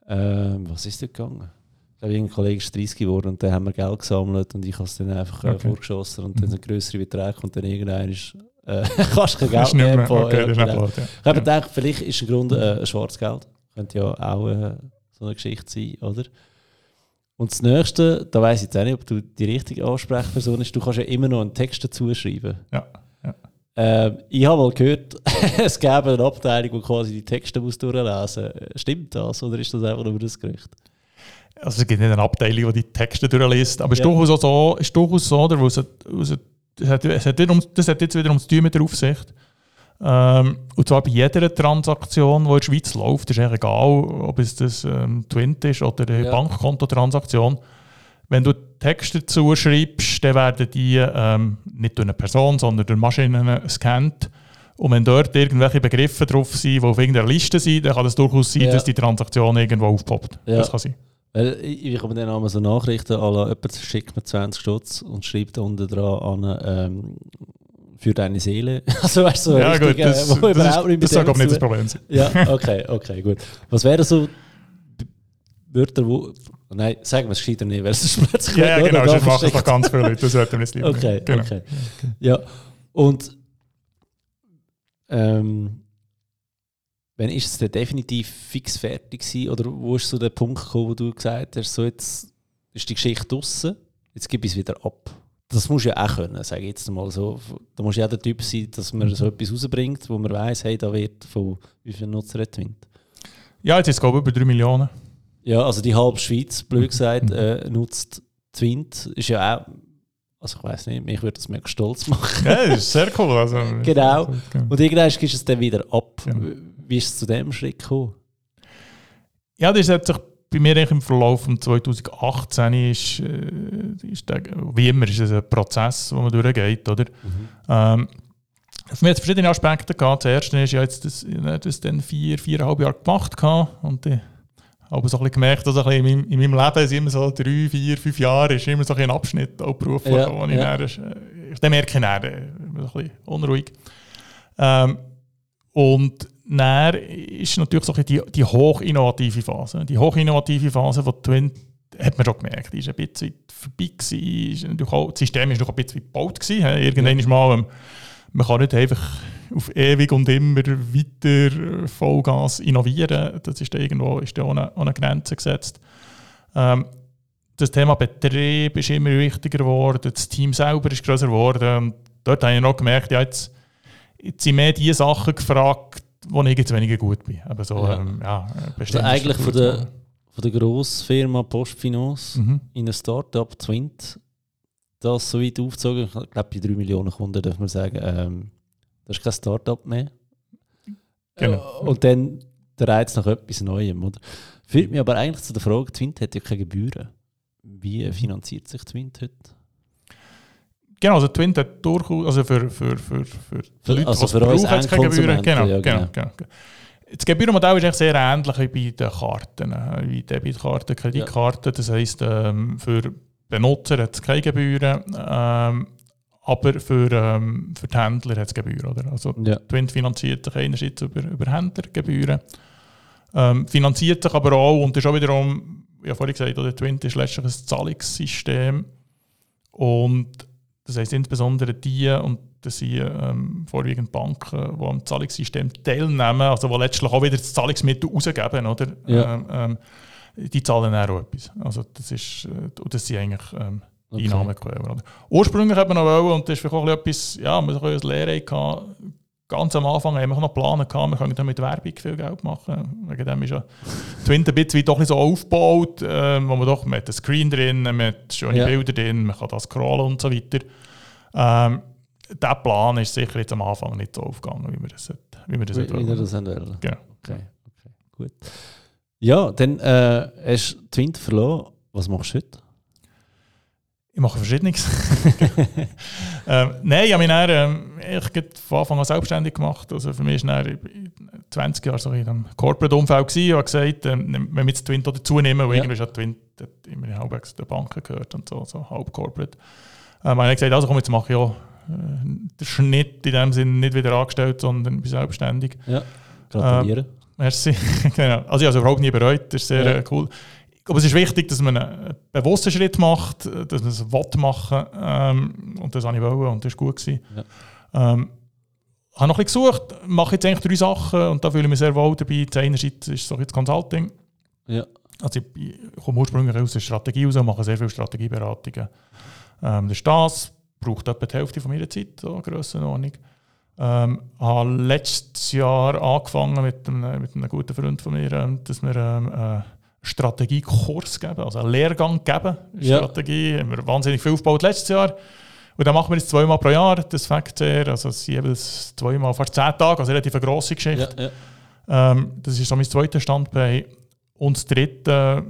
ähm, Was ist da gegangen? Glaube, ein Kollege ist 30 geworden und dann haben wir Geld gesammelt und ich habe es dann einfach äh, okay. vorgeschossen und dann sind größere Beträge und dann irgendwann ist, äh, [laughs] kannst du kein Geld mehr nehmen. Okay, ja, genau. Klar, ja. Ich habe ja. gedacht, vielleicht ist ein Grund äh, Schwarzgeld. Könnte ja auch äh, so eine Geschichte sein, oder? Und das Nächste, da weiß ich jetzt auch nicht, ob du die richtige Ansprechperson bist, du kannst ja immer noch einen Text dazu schreiben. Ja. ja. Ähm, ich habe mal gehört, [laughs] es gäbe eine Abteilung, die quasi die Texte muss durchlesen muss. Stimmt das oder ist das einfach nur das Gerücht? Also es gibt nicht eine Abteilung, die die Texte durchliest, aber es ja. ist durchaus so, ist durchaus so oder, es, es, es, hat, es hat um, das hat jetzt wiederum zu tun mit der Aufsicht. Ähm, und zwar bei jeder Transaktion, die in der Schweiz läuft, ist eigentlich egal, ob es das ähm, Twint ist oder eine ja. Bankkontotransaktion. Wenn du Texte dazu schreibst, dann werden die ähm, nicht durch eine Person, sondern durch Maschinen gescannt. Und wenn dort irgendwelche Begriffe drauf sind, die auf irgendeiner Liste sind, dann kann es durchaus sein, ja. dass die Transaktion irgendwo aufpoppt. Ja. Das kann sein. Weil ich, bekomme dann einmal so Nachrichten, alle, jemand schickt mir 20 Stutz und schreibt unten dran an, ähm, für deine Seele. [laughs] Also weißt du, so ja, richtig, gut, das, äh, wo das ist, nicht Das soll nicht das Problem sein. Ja, okay, okay, gut. Was wären so Wörter, wo... Nein, sagen wir es gescheiter nicht, weil es ist plötzlich... Ja, ja genau, das machen doch ganz viele Leute, das sollten wir nicht [laughs] lieber. Okay, genau. okay. Ja, und... Ähm, Wann ist es denn definitiv fix fertig gewesen? Oder wo ist so der Punkt gekommen, wo du gesagt hast, so jetzt ist die Geschichte draußen, jetzt gebe ich es wieder ab? Das muss ja auch können, sage ich jetzt mal so. Da muss ja auch der Typ sein, dass man so etwas rausbringt, wo man weiß, hey, da wird von wie vielen Nutzer ertwinnt. Ja, jetzt ist es glaube ich über 3 Millionen. Ja, also die halbe Schweiz, blöd gesagt, mhm. äh, nutzt Twint. Ist ja auch, also ich weiß nicht, mich würde das mega stolz [laughs] machen. Ja, das ist sehr cool. Also, genau. Und irgendwann gibst du es dann wieder ab. Ja. Wie ist es zu dem Schritt gekommen? Ja, das hat sich bei mir im Verlauf von 2018 ist, äh, ist der, wie immer ist es ein Prozess, wo man durchgeht, oder? Mhm. Ähm, für mich hat verschiedene Aspekte gehabt. Das erste ist ja jetzt das, das dann vier, viereinhalb Jahre gemacht gehabt und ich aber so ein bisschen gemerkt, dass in meinem, in meinem Leben sind immer so drei, vier, fünf Jahre ist immer so ein Abschnitt auch Beruf, ja, wo ich ja. dann, ich dann merke ich dann, ein bisschen unruhig. Ähm, und dann ist natürlich so die, die hochinnovative Phase. Die hochinnovative Phase von Twin hat man schon gemerkt, ist ein bisschen vorbei gewesen. das System war noch ein bisschen gebaut gewesen. Irgendwann ja. ist mal, ähm, man kann nicht einfach auf ewig und immer weiter Vollgas innovieren. Das ist da irgendwo ist da ohne, ohne Grenze gesetzt. Ähm, das Thema Betrieb ist immer wichtiger geworden, das Team selber ist größer geworden. Und dort habe ich noch gemerkt, ja, jetzt, jetzt sind mehr die Sachen gefragt, wo ich jetzt weniger gut bin. Aber so, ja. Ähm, ja, also eigentlich von der, von der Grossfirma Postfinance mhm. in ein Startup Twint, das so weit aufgezogen, ich glaube bei 3 Millionen Kunden darf man sagen, ähm, das ist kein Startup mehr. Genau. Äh, und dann der Reiz nach etwas Neuem. Oder? Führt mich aber eigentlich zu der Frage, Twint hat ja keine Gebühren. Wie finanziert sich Twint heute? Genau, also Twint hat durchaus, also für, für, für, für, für Leute, also für uns keine Gebühren. Genau, ja, genau. genau, genau. Das Gebührenmodell ist sehr ähnlich wie bei den Karten, äh, wie Debitkarten, Kreditkarten. Ja. Das heisst, ähm, für Benutzer hat es keine Gebühren. Ähm, aber für, ähm, für die Händler hat es Gebühren. Oder? Also ja. Twint finanziert sich einerseits über, über Händlergebühren, ähm, finanziert sich aber auch, und das ist auch wiederum, ich habe vorhin gesagt, oder Twint ist letztlich ein Zahlungssystem. Und das heisst insbesondere die, und das sind ähm, vorwiegend Banken, die am Zahlungssystem teilnehmen, also die letztlich auch wieder das Zahlungsmittel rausgeben, oder? Ja. Ähm, ähm die zahlen auch etwas. Also das ist, äh, das sind eigentlich ähm, Okay. Einnahmequellen. Ursprünglich hat man noch wollen, und das ist vielleicht auch etwas, ja, wir hatten eine Lehre gehabt, ganz am Anfang haben wir noch Pläne gehabt, wir können mit Werbung viel Geld machen. Wegen dem ist ja Twint ein bisschen doch so aufgebaut, äh, wo man doch mit einem Screen drin, mit schönen ja. Bildern drin, man kann das scrollen und so weiter. Ähm, der Plan ist sicher jetzt am Anfang nicht so aufgegangen, wie wir das, wie wir das wie, wie das wollen. Genau. Okay, okay, gut. Ja, dann äh, hast du Twint verloren. Was machst du heute? Ich mache Verschiedenes. [laughs] ähm, nein, ich habe mich dann, ähm, ich von Anfang an selbstständig gemacht. Also für mich war dann 20 Jahre so in einem Corporate-Umfeld Ich habe gesagt, ähm, wenn wir jetzt Twint dazu nehmen, weil ja. irgendwie hat Twint immer halbwegs der Banken gehört und so, so halb Corporate. Ähm, habe ich gesagt, also komm, jetzt mache ich auch äh, den Schnitt in dem Sinne nicht wieder angestellt, sondern bin selbstständig. Ja, gratuliere. Ähm, merci. [laughs] genau. Also ich habe es überhaupt nie bereut, das ist sehr ja. Äh, cool ich glaube, es ist wichtig, dass man einen bewussten Schritt macht, dass man es will machen ähm, und das habe ich wollen und das war gut. Gewesen. Ja. Ähm, habe noch ein bisschen gesucht, mache jetzt eigentlich drei Sachen und da fühle ich mich sehr wohl dabei. Einerseits ist so jetzt Consulting. Ja. Also ich, komme ursprünglich aus der Strategie raus und mache sehr viele Strategieberatungen. Ähm, das ist das, braucht etwa die Hälfte von meiner Zeit, so Grössenordnung. Ähm, habe letztes Jahr angefangen mit einem, mit einem guten Freund von mir, ähm, dass wir ähm, äh, Strategiekurs geben, also einen Lehrgang geben. Ja. Strategie haben wir wahnsinnig viel aufgebaut letztes Jahr. Und dann machen wir es zweimal pro Jahr, das fängt sehr, also es sind jeweils zweimal, fast zehn Tage, also relativ eine grosse Geschichte. Ja, ja. Ähm, das ist so mein zweiter Standbein. Und das dritte,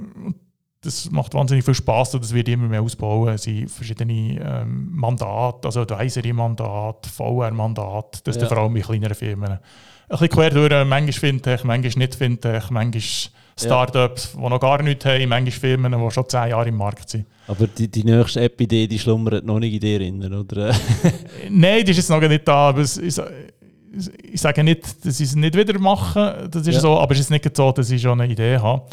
das macht wahnsinnig viel Spaß und das wird immer mehr ausbauen. Es sind verschiedene ähm, Mandate, also Advisory-Mandat, VR-Mandat, das ja. ist vor allem bei kleineren Firmen. Ein bisschen quer durch, manchmal Fintech, manchmal nicht Fintech, manchmal Startups, ja. die noch gar nichts haben, manchmal Firmen, die schon zehn Jahre im Markt sind. Aber die, die nächste App-Idee, die schlummert noch nicht in dir drin, oder? [laughs] Nein, die ist jetzt noch nicht da. Aber es, ich, ich sage nicht, dass ich es nicht wieder mache, das ist ja. so, aber es ist nicht so, dass ich schon eine Idee habe.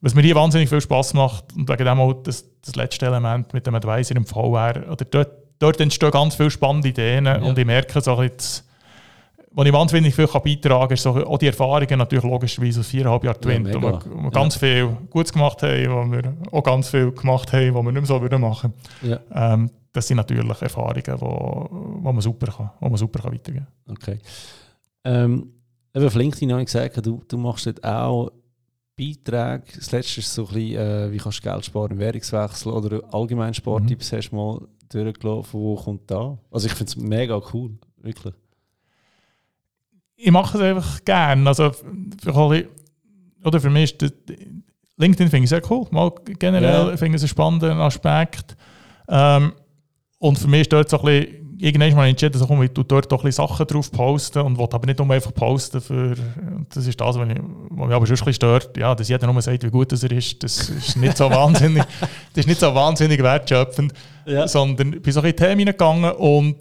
Was mir hier wahnsinnig viel Spaß macht, und wegen dem auch das, das letzte Element mit dem Advisor im VR, oder dort, dort entstehen ganz viele spannende Ideen ja. und ich merke so jetzt, was ich wahnsinnig viel kann beitragen kann, ist so, auch die Erfahrungen natürlich logischerweise aus viereinhalb Jahren Twin, ja, wo wir, wo wir ganz viel Gutes gemacht haben, wo wir auch ganz viel gemacht haben, was wir nicht mehr so würden machen ja. ähm, Das sind natürlich Erfahrungen, wo, wo man super kann, wo man super kann weitergeben kann. Okay. Ähm, eben auf LinkedIn habe ich gesagt, du, du machst dort auch Beiträge. Das letzte ist so ein bisschen, äh, wie kannst du Geld sparen im Währungswechsel oder allgemein Sporttipps mhm. hast du mal durchgelaufen. Wo kommt da? Also ich finde es mega cool, wirklich ich mache es einfach gerne. Also für alle, oder für mich ist das, LinkedIn finde ich sehr cool. Mal generell ja. finde ich es einen spannenden Aspekt. Ähm, und für mich ist dort so ein bisschen irgendwann mal entschieden, so, komm, ich tue dort doch ein bisschen Sachen drauf posten und wollte aber nicht nur einfach posten für, das ist das, was mich, was mich aber schon ein bisschen stört, ja, dass jeder nur sagt, wie gut er ist, das ist nicht so [laughs] wahnsinnig, das ist nicht so wahnsinnig wertschöpfend, ja. sondern ich bin so ein bisschen Themen gegangen und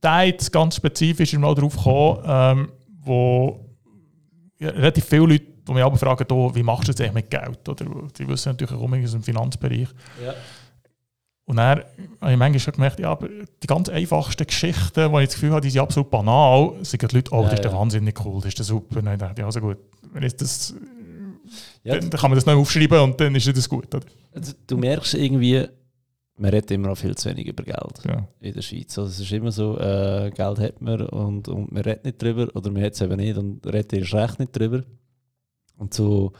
da jetzt ganz spezifisch mal drauf gekommen, ähm, wo ja, relativ viele Leute, die mich aber fragen, oh, wie machst du das eigentlich mit Geld? Oder, die wissen natürlich auch aus dem Finanzbereich. Ja. Und dann habe ich manchmal schon gemerkt, ja, aber die ganz einfachsten Geschichten, die ich das Gefühl habe, die sind absolut banal, sagen die Leute, oh, das ist ja wahnsinnig cool, das ist super. Dann dachte ich, also gut, wenn ich das, ja, dann, kann man das noch aufschreiben und dann ist das gut. Oder? Also, du merkst irgendwie, man redet immer noch viel zu wenig über Geld ja. in der Schweiz. Also es ist immer so, äh, Geld hat man und, und man redet nicht drüber oder man hat es eben nicht und redet erst recht nicht drüber. Und so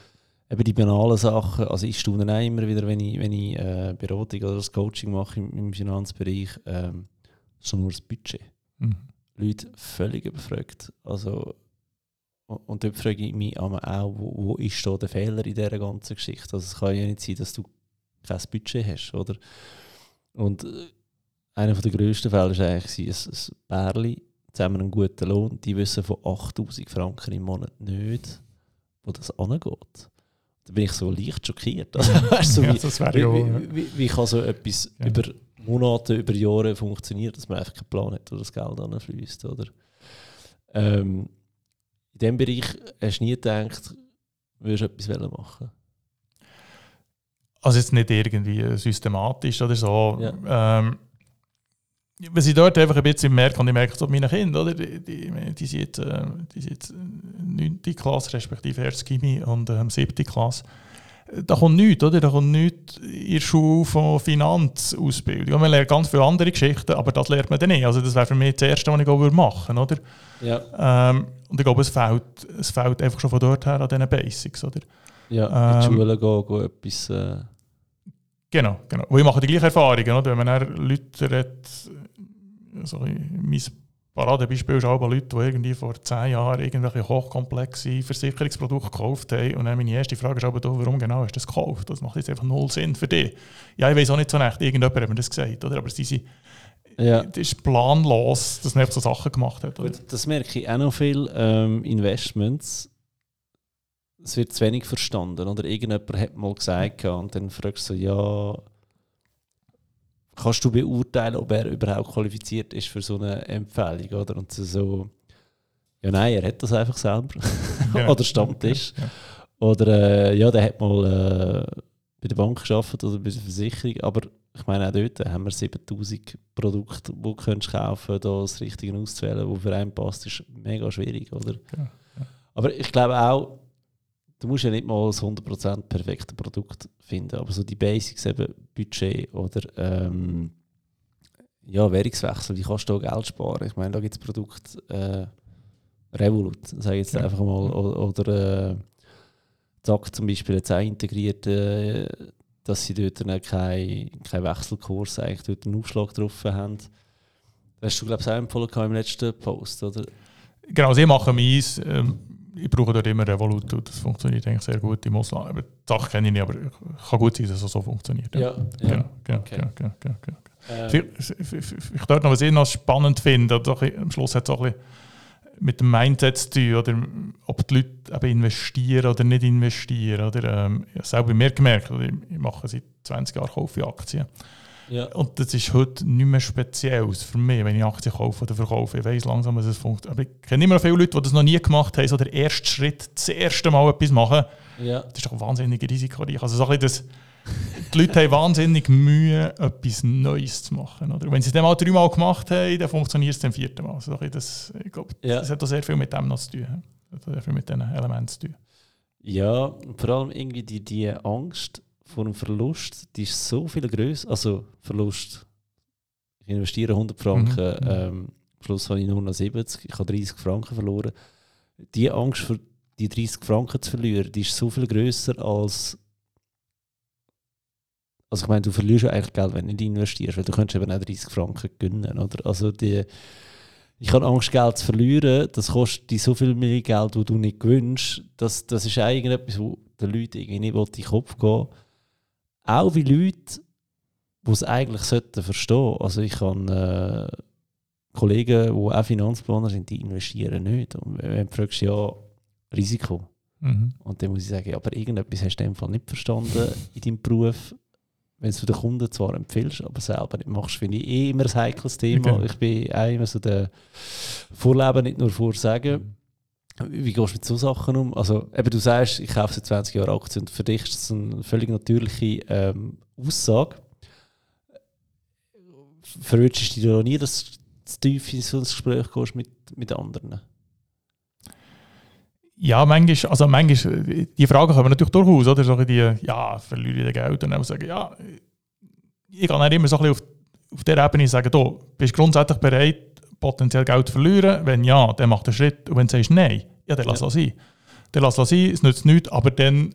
eben die banalen Sachen, also ich staune auch immer wieder, wenn ich, wenn ich äh, Beratung oder das Coaching mache im, im Finanzbereich, ähm, schon nur das Budget. Mhm. Leute völlig überfragt. Also, und dort frage ich mich auch, wo, wo ist da der Fehler in dieser ganzen Geschichte? Also es kann ja nicht sein, dass du kein Budget hast, oder? Und äh, einer der grössten Fälle war eigentlich ein, Bärli, zusammen einen guten Lohn, die wissen von 8000 Franken im Monat nicht, wo das angeht da bin ich so leicht schockiert. Also, [laughs] weißt, so ja, wie, wie, wie, wie, kann so etwas ja. über Monate, über Jahre funktionieren, dass man einfach keinen Plan hat, wo das Geld anfließt, oder? Ähm, in diesem Bereich hast du nie gedacht, würdest du etwas machen Also jetzt nicht irgendwie systematisch oder so. Ja. Ähm, was ich dort einfach ein bisschen merke, und ich merke es auf meinen Kindern, oder? Die, die, die, sind jetzt, äh, die sind jetzt 9. Klasse, respektive 1. Gimmi und ähm, 7. Klasse. Da kommt nichts, oder? Da kommt nichts in der Schule von Finanzausbildung. Man lernt ganz viele andere Geschichten, aber das lernt man dann nicht. Also das wäre für mich das Erste, was ich auch machen würde, oder? Ja. Ähm, und ich glaube, es fehlt, es fehlt einfach schon von dort her an diesen Basics, oder? Ja, in die ähm, Schule gehen, gehen etwas... Äh Genau, genau. Und ich mache die gleichen Erfahrungen, oder? Wenn man Leute redet, also mein Paradebeispiel ist auch Leute, die irgendwie vor zehn Jahren irgendwelche hochkomplexe Versicherungsprodukte gekauft haben. Und dann meine erste Frage ist aber, warum genau hast du das gekauft? Das macht jetzt einfach null Sinn für dich. Ja, ich weiß auch nicht so recht, irgendjemand hat mir das gesagt, oder? aber sie sind ja. Das ist planlos, dass man so Sachen gemacht hat. Oder? Das merke ich auch noch viel. Ähm, Investments, es wird zu wenig verstanden. Oder irgendjemand hat mal gesagt, und dann fragst du so, ja, kannst du beurteilen, ob er überhaupt qualifiziert ist für so eine Empfehlung, oder? Und so, ja nein, er hat das einfach selber. [laughs] Ja. [laughs] oder Stammtisch. Ja. Oder äh, ja, der hat mal äh, bei der Bank geschafft oder bei der Versicherung, aber ich meine auch dort haben wir 7000 Produkte, die du kannst kaufen da das Richtige auszuwählen, wo für einen passt, ist mega schwierig, oder? Ja. Aber ich glaube auch, du musst ja nicht mal das 100% perfekte Produkt finden, aber so die Basics, eben Budget oder ähm, ja, Währungswechsel, wie kannst du da Geld sparen? Ich meine, da gibt es Produkte, äh, Revolut, sage ich jetzt ja. einfach mal, oder, oder äh, Zack zum Beispiel jetzt auch integriert, äh, dass sie dort keinen kein Wechselkurs eigentlich dort einen Aufschlag drauf haben. Das hast du, glaube ich, auch empfohlen im letzten Post, oder? Genau, sie machen meins. Ähm, ich brauche dort immer Revolut und das funktioniert eigentlich sehr gut im Ausland. Aber die Sache kenne ich nicht, aber es kann gut sein, dass es so funktioniert. Ja, ja. Genau, genau, okay. genau, genau, genau, genau. Ähm. Ich, dort noch was ich noch spannend finde, am Schluss hat es auch ein bisschen mit dem Mindset zu tun, oder ob die Leute eben investieren oder nicht investieren. Oder, ähm, ich habe selber mir gemerkt, ich mache seit 20 Jahren kaufe Aktien. Ja. Und das ist heute nicht mehr speziell für mich, wenn ich Aktien kaufe oder verkaufe. Ich weiß langsam, dass es funktioniert. Aber ich kenne immer noch viele Leute, die das noch nie gemacht haben, so der erste Schritt, das erste Mal etwas machen. Ja. Das ist doch ein wahnsinniges Risiko. Also so ein das, die Leute haben wahnsinnig Mühe, etwas Neues zu machen. Oder? Wenn sie es dann mal dreimal gemacht haben, dann funktioniert es dann vierte Mal. Also das, ich glaube, ja. das hat auch sehr viel mit dem noch zu tun. Das hat sehr viel mit diesen Elementen zu tun. Ja, vor allem irgendwie die, die Angst, vor einem Verlust, die ist so viel größer. Also Verlust, ich investiere 100 Franken, mhm. mhm. ähm, am Schluss habe ich nur noch 70, ich habe 30 Franken verloren. Die Angst, für die 30 Franken zu verlieren, die ist so viel größer als. Also ich meine, du verlierst ja eigentlich Geld, wenn du nicht investierst, weil du könntest eben auch 30 Franken gewinnen, oder? Also die, ich habe Angst, Geld zu verlieren, das kostet dich so viel mehr Geld, das du nicht gewünscht. Das, das ist eigentlich etwas, wo den Leuten irgendwie nicht in den Kopf gehen auch wie Leute, die es eigentlich sollten verstehen. Also ich habe Kollegen, die auch Finanzplaner sind, die investieren nicht. Und wenn du fragst, ja, Risiko. Mhm. Und dann muss ich sagen, aber irgendetwas hast du in dem Fall nicht verstanden in deinem Beruf. Wenn du den Kunden zwar empfiehlst, aber selber nicht machst, finde ich eh immer ein heikles Thema. Okay. Ich bin auch immer so der Vorleben, nicht nur Vorsagen. Wie gehst du mit so Sachen um? Also, eben, du sagst, ich kaufe seit 20 Jahren Aktien und für dich ist das eine völlig natürliche ähm, Aussage. Verwünschst du dir noch nie, dass du zu tief in so ein Gespräch gehst mit, mit anderen? Ja, manchmal, also manchmal, die Fragen kommen natürlich durchaus, oder? So die, ja, verliere ich Geld und dann sagen, ja, ich kann dann immer so ein bisschen auf, auf der Ebene sagen, du bist grundsätzlich bereit, potenziell Geld verlieren? Wenn ja, dann mach den Schritt. Und wenn du sagst nein, ja, dann lass ja. es sein. Dann lass es sein, es nützt nichts, aber dann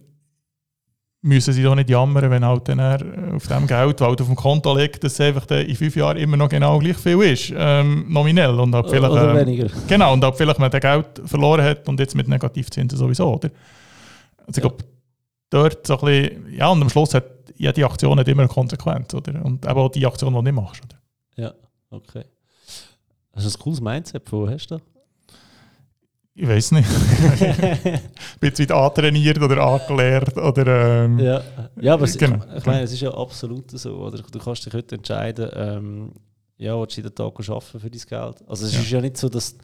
müssen sie doch nicht jammern, wenn halt dann auf dem Geld, das halt auf dem Konto liegt, dass es einfach in fünf Jahren immer noch genau gleich viel ist, ähm, nominell. Und halt vielleicht, oder ähm, weniger. Genau, und halt vielleicht man das Geld verloren hat und jetzt mit Negativzinsen sowieso, oder? Also ich glaube, dort so ein bisschen, ja, und am Schluss hat jede Aktion hat immer eine Konsequenz, oder? Und eben auch die Aktion, die du nicht machst, oder? Ja, okay. Das ist ein cooles Mindset, wo hast du ich weiß nicht, [laughs] ein bisschen antrainiert oder angelernt oder ähm, ja. ja, aber genau. ich, ich meine, es ist ja absolut so, oder du kannst dich heute entscheiden, ähm, ja, willst du jeden Tag arbeiten für dein Geld? Also es ja. ist ja nicht so, dass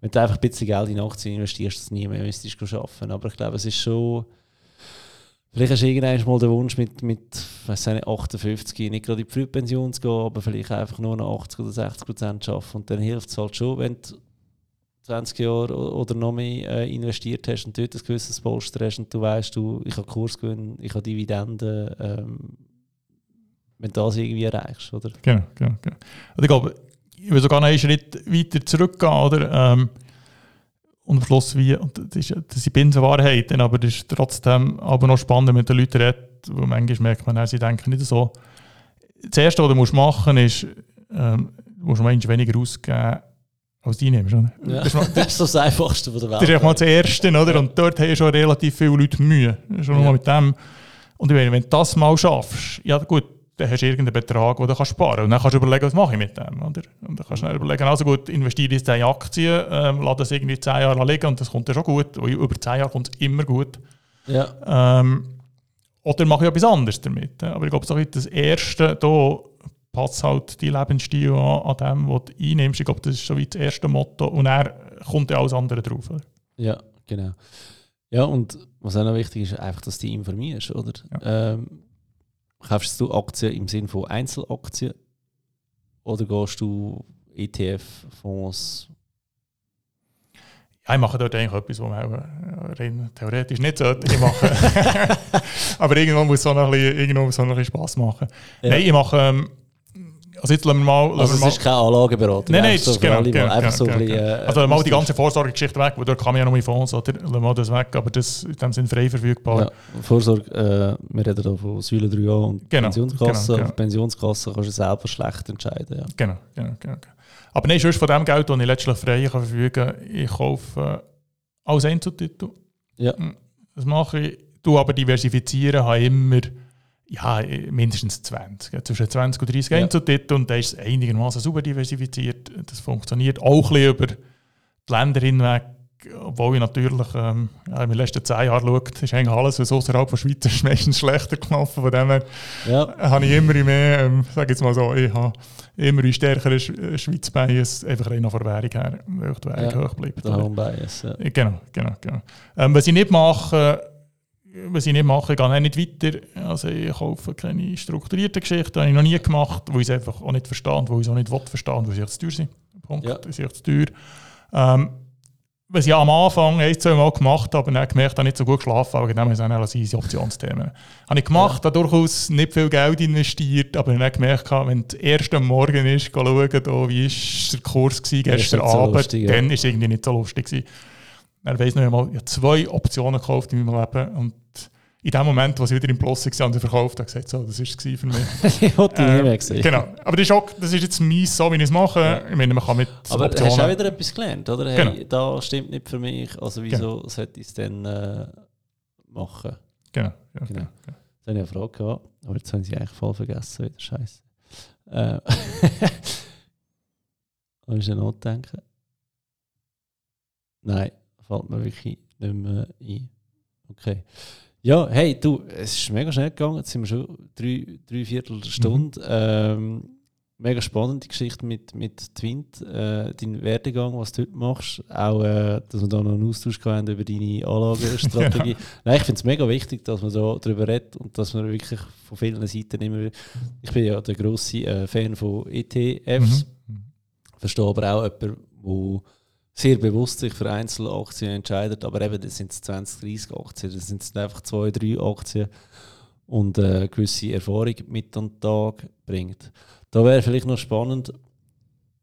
wenn du einfach ein bisschen Geld in Aktien investierst, dass du nie mehr müsstest arbeiten, aber ich glaube, es ist schon Vielleicht hast du irgendwann mal den Wunsch, mit, mit weiß nicht, 58 nicht gerade in die Frühpension zu gehen, aber vielleicht einfach nur noch 80 oder 60 Prozent arbeiten. Und dann hilft es halt schon, wenn du 20 Jahre oder noch mehr äh, investiert hast und dort ein gewisses Polster hast und du weißt, du, ich habe Kursgewinn, ich habe Dividenden, ähm, wenn du das irgendwie erreichst, oder? Genau, genau, genau. Also ich glaube, ich will sogar noch einen Schritt weiter zurückgehen, oder? Ähm, und am Schluss wie, und das, ist, das sind Binsenwahrheiten, aber das ist trotzdem aber noch spannend, mit den Leuten reden, weil manchmal merkt man, sie denken nicht so. Das Erste, was du musst machen musst, ist, ähm, du musst manchmal weniger ausgeben, als die nimmst. Oder? Ja. Das, ist [laughs] das, ist das Einfachste von der Welt. Das ist mal das Erste, oder? Und dort haben schon relativ viele Leute Mühe. Schon ja. mit dem. Und ich meine, wenn du das mal schaffst, ja gut, dann hast du irgendeinen Betrag, den du kannst sparen kannst. Und dann kannst du überlegen, was mache ich mit dem. Oder? Und dann kannst du dann überlegen, also gut, investiere ich in Aktien, ähm, lass das irgendwie 10 Jahre liegen und das kommt dann schon gut. Weil über 10 Jahre kommt es immer gut. Ja. Ähm, oder mache ich etwas anderes damit. Aber ich glaube, so das Erste hier, passt halt die Lebensstil an, an dem, was du einnimmst. Ich glaube, das ist schon wie das erste Motto. Und er kommt ja alles andere drauf. Oder? Ja, genau. Ja, und was auch noch wichtig ist, einfach, dass du dich informierst, oder? Ja. Ähm, kaufst du Aktien im Sinne von Einzelaktien oder gehst du ETF-Fonds? Ja, ich mache dort eigentlich etwas, was man rein theoretisch nicht sollte. Ich mache. [laughs] [laughs] Aber irgendwann muss es auch noch ein bisschen, irgendwann muss es auch noch ein bisschen Spass machen. Ja. Nein, ich mache. Ähm, also jetzt lassen wir mal... Also es mal, ist keine Anlageberatung? Nein, nein, ist so genau, genau, einfach so genau, bisschen, äh, Also mal die ganze Vorsorgegeschichte weg, weil dort kann man ja noch in Fonds, oder? Lassen wir das weg, aber das in dem Sinne frei verfügbar. Ja, Vorsorge, äh, wir reden hier von Säule 3a und genau, Pensionskasse. Genau, genau. Pensionskasse kannst du selber schlecht entscheiden. Ja. Genau, genau, genau. Aber nein, sonst von dem Geld, das ich letztlich frei kann verfügen kann, ich kaufe äh, alles Einzeltitel. Ja. Hm, das mache ich. Du aber diversifizieren, habe immer ja, mindestens 20. Zwischen 20 und 30 ja. Einzeltitel und da ist es einigermaßen super diversifiziert. Das funktioniert auch ein bisschen über die Länder hinweg, obwohl ich natürlich ähm, ja, in den letzten 10 Jahren schaue, ist eigentlich alles, was außerhalb von Schweiz ist, [laughs] meistens schlechter gelaufen. Von dem her ja. habe ich immer mehr, ähm, sage jetzt mal so, ich habe immer ein stärkere Schweiz Bias, einfach rein von der Währung her, weil die Währung ja, hoch bleibt. Der Home Bias, ja. Genau, genau, genau. Ähm, was ich nicht mache, was ich nicht mache, ich gehe auch nicht weiter. Also ich kaufe keine strukturierten Geschichten, habe ich noch nie gemacht, wo ich es einfach auch nicht verstehe, wo ich es auch nicht verstehen, weil sie zu teuer sind. Punkt, ja. sie zu teuer. Ähm, was ich am Anfang ein, zwei Mal gemacht habe, ich gemerkt, habe nicht so gut geschlafen, aber genau sind auch diese Optionsthemen. Habe ich gemacht, ja. habe durchaus nicht viel Geld investiert, aber ich habe gemerkt, wenn es erst am Morgen ist, schauen, wie war der Kurs gewesen, gestern Abend, lustig, ja. dann war es irgendwie nicht so lustig. Gewesen. Er weiss noch einmal, ich habe zwei Optionen gekauft in meinem Leben und in dem Moment, wo sie wieder im Plus haben sie verkauft, habe gesagt, so, das war es für mich. [laughs] ich wollte ähm, nicht mehr. Genau, aber das ist, auch, das ist jetzt mies, so wie ich es mache. Ja. Ich meine, man kann mit Aber Optionen... hast du auch wieder etwas gelernt, oder? Hey, genau. da stimmt nicht für mich, also wieso genau. sollte ich es dann äh, machen? Genau. Ja, genau. genau. Jetzt habe ich eine Frage gehabt, aber jetzt haben sie eigentlich voll vergessen, wieder scheiße. Äh, [laughs] Hast du nachdenken? Nein, fällt mir wirklich nicht mehr ein. Okay. Ja, hey, du, es ist mega schnell gegangen. Jetzt sind wir schon drei, drei Viertelstunde. Mhm. Ähm, mega spannende Geschichte mit, mit Twint, äh, dein Werdegang, was du heute machst. Auch, äh, dass wir da noch einen Austausch haben über deine Anlagestrategie. [laughs] genau. Nein, ich finde es mega wichtig, dass man da darüber redet und dass man wirklich von vielen Seiten immer. Ich bin ja der grosse äh, Fan von ETFs. Mhm. Verstehe aber auch jemanden, der sehr bewusst sich für Einzelaktien entscheidet, aber eben, das sind 20, 30 Aktien, das sind einfach zwei, drei Aktien und eine äh, gewisse Erfahrung mit an den Tag bringt. Da wäre vielleicht noch spannend,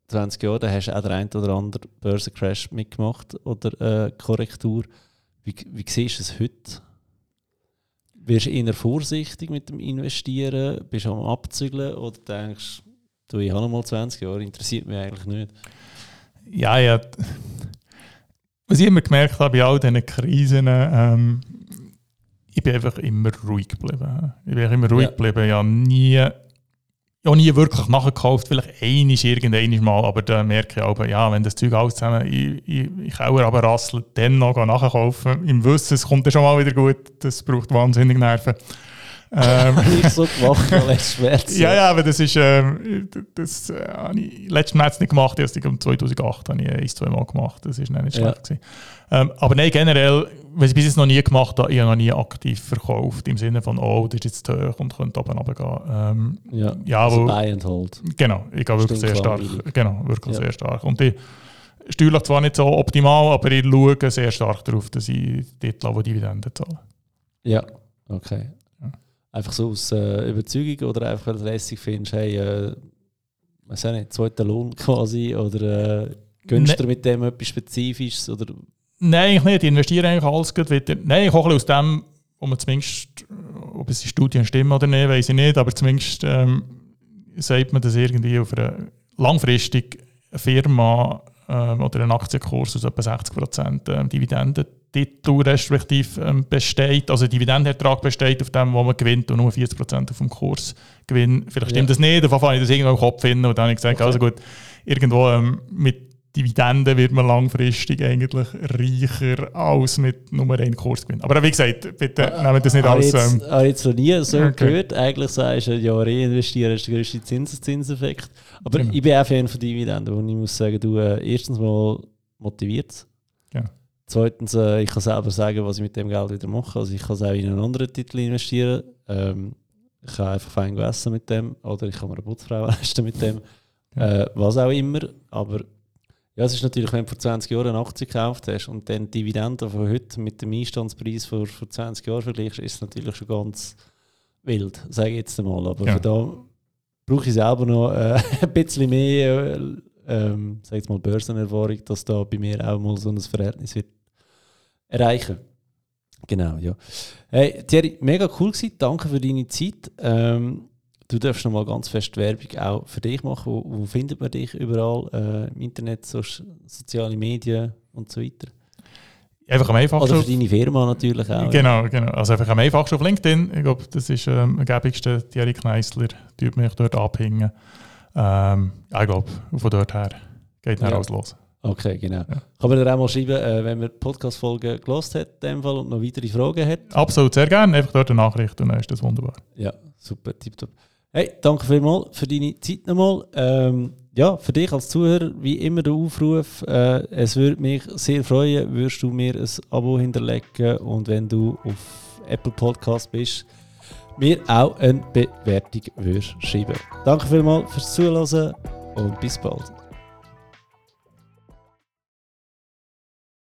20 Jahre, da hast du auch der ein oder andere Börsencrash mitgemacht oder äh, Korrektur. Wie, wie siehst du es heute? Wirst du eher vorsichtig mit dem Investieren? Bist du am Abzügeln oder denkst du, ich habe noch mal 20 Jahre, interessiert mich eigentlich nicht? Ja, ja. Was ich immer gemerkt habe bei all diesen Krisen, ähm, ich bin einfach immer ruhig geblieben. Ich bin immer ruhig ja. geblieben. Ich habe nie ja nie wirklich nachgekauft, vielleicht einiges irgendeiniges Mal, aber da merke ich auch, ja, wenn das Zeug alles zusammen in, in Keller aber rasselt, dann noch nachkaufen, im Wissen, es kommt dann schon mal wieder gut, das braucht wahnsinnig Nerven. Ähm, nicht so gemacht, weil es schwer Ja, ja, aber das ist, ähm, das äh, habe ich letzten März nicht gemacht, erst um 2008 habe ich ein, zwei Mal gemacht, das ist nicht schlecht ja. Ähm, aber nein, generell, was ich bis jetzt noch nie gemacht habe, ich habe noch nie aktiv verkauft, im Sinne von, oh, das ist jetzt zu hoch und könnte oben runtergehen. Ähm, ja, ja also buy and hold. Genau, ich gehe wirklich sehr stark, genau, wirklich ja. sehr stark. Und ich steuerlich zwar nicht so optimal, aber ich schaue sehr stark darauf, dass ich Titel habe, Dividenden zahle. Ja, okay. Einfach so aus äh, Überzeugung oder einfach weil du lässig findest, hey, äh, weiß auch nicht, zweiter Lohn [laughs] quasi oder äh, gönnst du mit dem etwas Spezifisches oder Nein, eigentlich nicht. Ich investiere eigentlich alles gut wieder. Nein, ich hole aus dem, wo man zumindest, ob es die Studien stimmen oder nicht, weiß ich nicht, aber zumindest ähm, sagt man, dass irgendwie auf einer langfristig Firma ähm, oder einen Aktienkurs aus etwa 60 Prozent ähm, Dividendentitel respektive ähm, besteht, also Dividendenertrag besteht auf dem, wo man gewinnt und nur 40 Prozent auf dem Kurs gewinnt. Vielleicht stimmt ja. das nicht, davon habe ich das irgendwo im Kopf finden und dann habe ich gesagt, okay. also gut, irgendwo ähm, mit Dividenden wird man langfristig eigentlich reicher als mit Nummer 1 Kursgewinn. Aber wie gesagt, bitte äh, nehmt das nicht als... Ähm, ich habe jetzt noch nie so okay. gehört. Eigentlich sagst du, ja, reinvestieren ist der größte Zinseszinseffekt. Aber genau. ich bin auch Fan von Dividenden und ich muss sagen, du, äh, erstens mal motiviert ja. Zweitens, äh, ich kann selber sagen, was ich mit dem Geld wieder mache. Also ich kann es auch in einen anderen Titel investieren. Ähm, ich kann einfach fein essen mit dem oder ich kann mir eine Putzfrau [laughs] leisten mit dem. Äh, was auch immer. Aber ja, es ist natürlich, wenn du vor 20 Jahren eine Aktie gekauft hast und dann die Dividenden von heute mit dem Einstandspreis vor, vor 20 Jahren vergleichst, ist es natürlich schon ganz wild, sage ich jetzt einmal. Aber ja. da brauche ich selber noch äh, [laughs] ein bisschen mehr, äh, ähm, sag jetzt mal Börsenerfahrung, dass da bei mir auch mal so ein Verhältnis wird erreichen. Genau, ja. Hey, Thierry, mega cool gewesen. Danke für deine Zeit. Ähm, Du darfst noch mal ganz fest Werbung auch für dich machen. Wo, wo findet man dich überall? Äh, Im Internet, so, soziale Medien und so weiter? Einfach am einfachsten. Oder für deine Firma natürlich auch. Genau, genau. Also einfach am einfachsten auf LinkedIn. Ich glaube, das ist ähm, am gäbigsten. Thierry Kneissler, tut mich dort abhängen. Ähm, ich glaube, von dort her geht dann ja. alles los. Okay, genau. Ja. Kann man dir auch mal schreiben, äh, wenn man die Podcast-Folge gelost hat in dem Fall und noch weitere Fragen hat? Absolut, sehr gerne. Einfach dort eine Nachricht und dann ist das wunderbar. Ja, super, tipptopp. Hey, danke vielmals für deine Zeit nochmal. Ähm, ja, für dich als Zuhörer, wie immer der Aufruf. Äh, es würde mich sehr freuen, würdest du mir ein Abo hinterlegen und wenn du auf Apple Podcast bist, mir auch eine Bewertung schreiben. Danke vielmals fürs Zuhören und bis bald.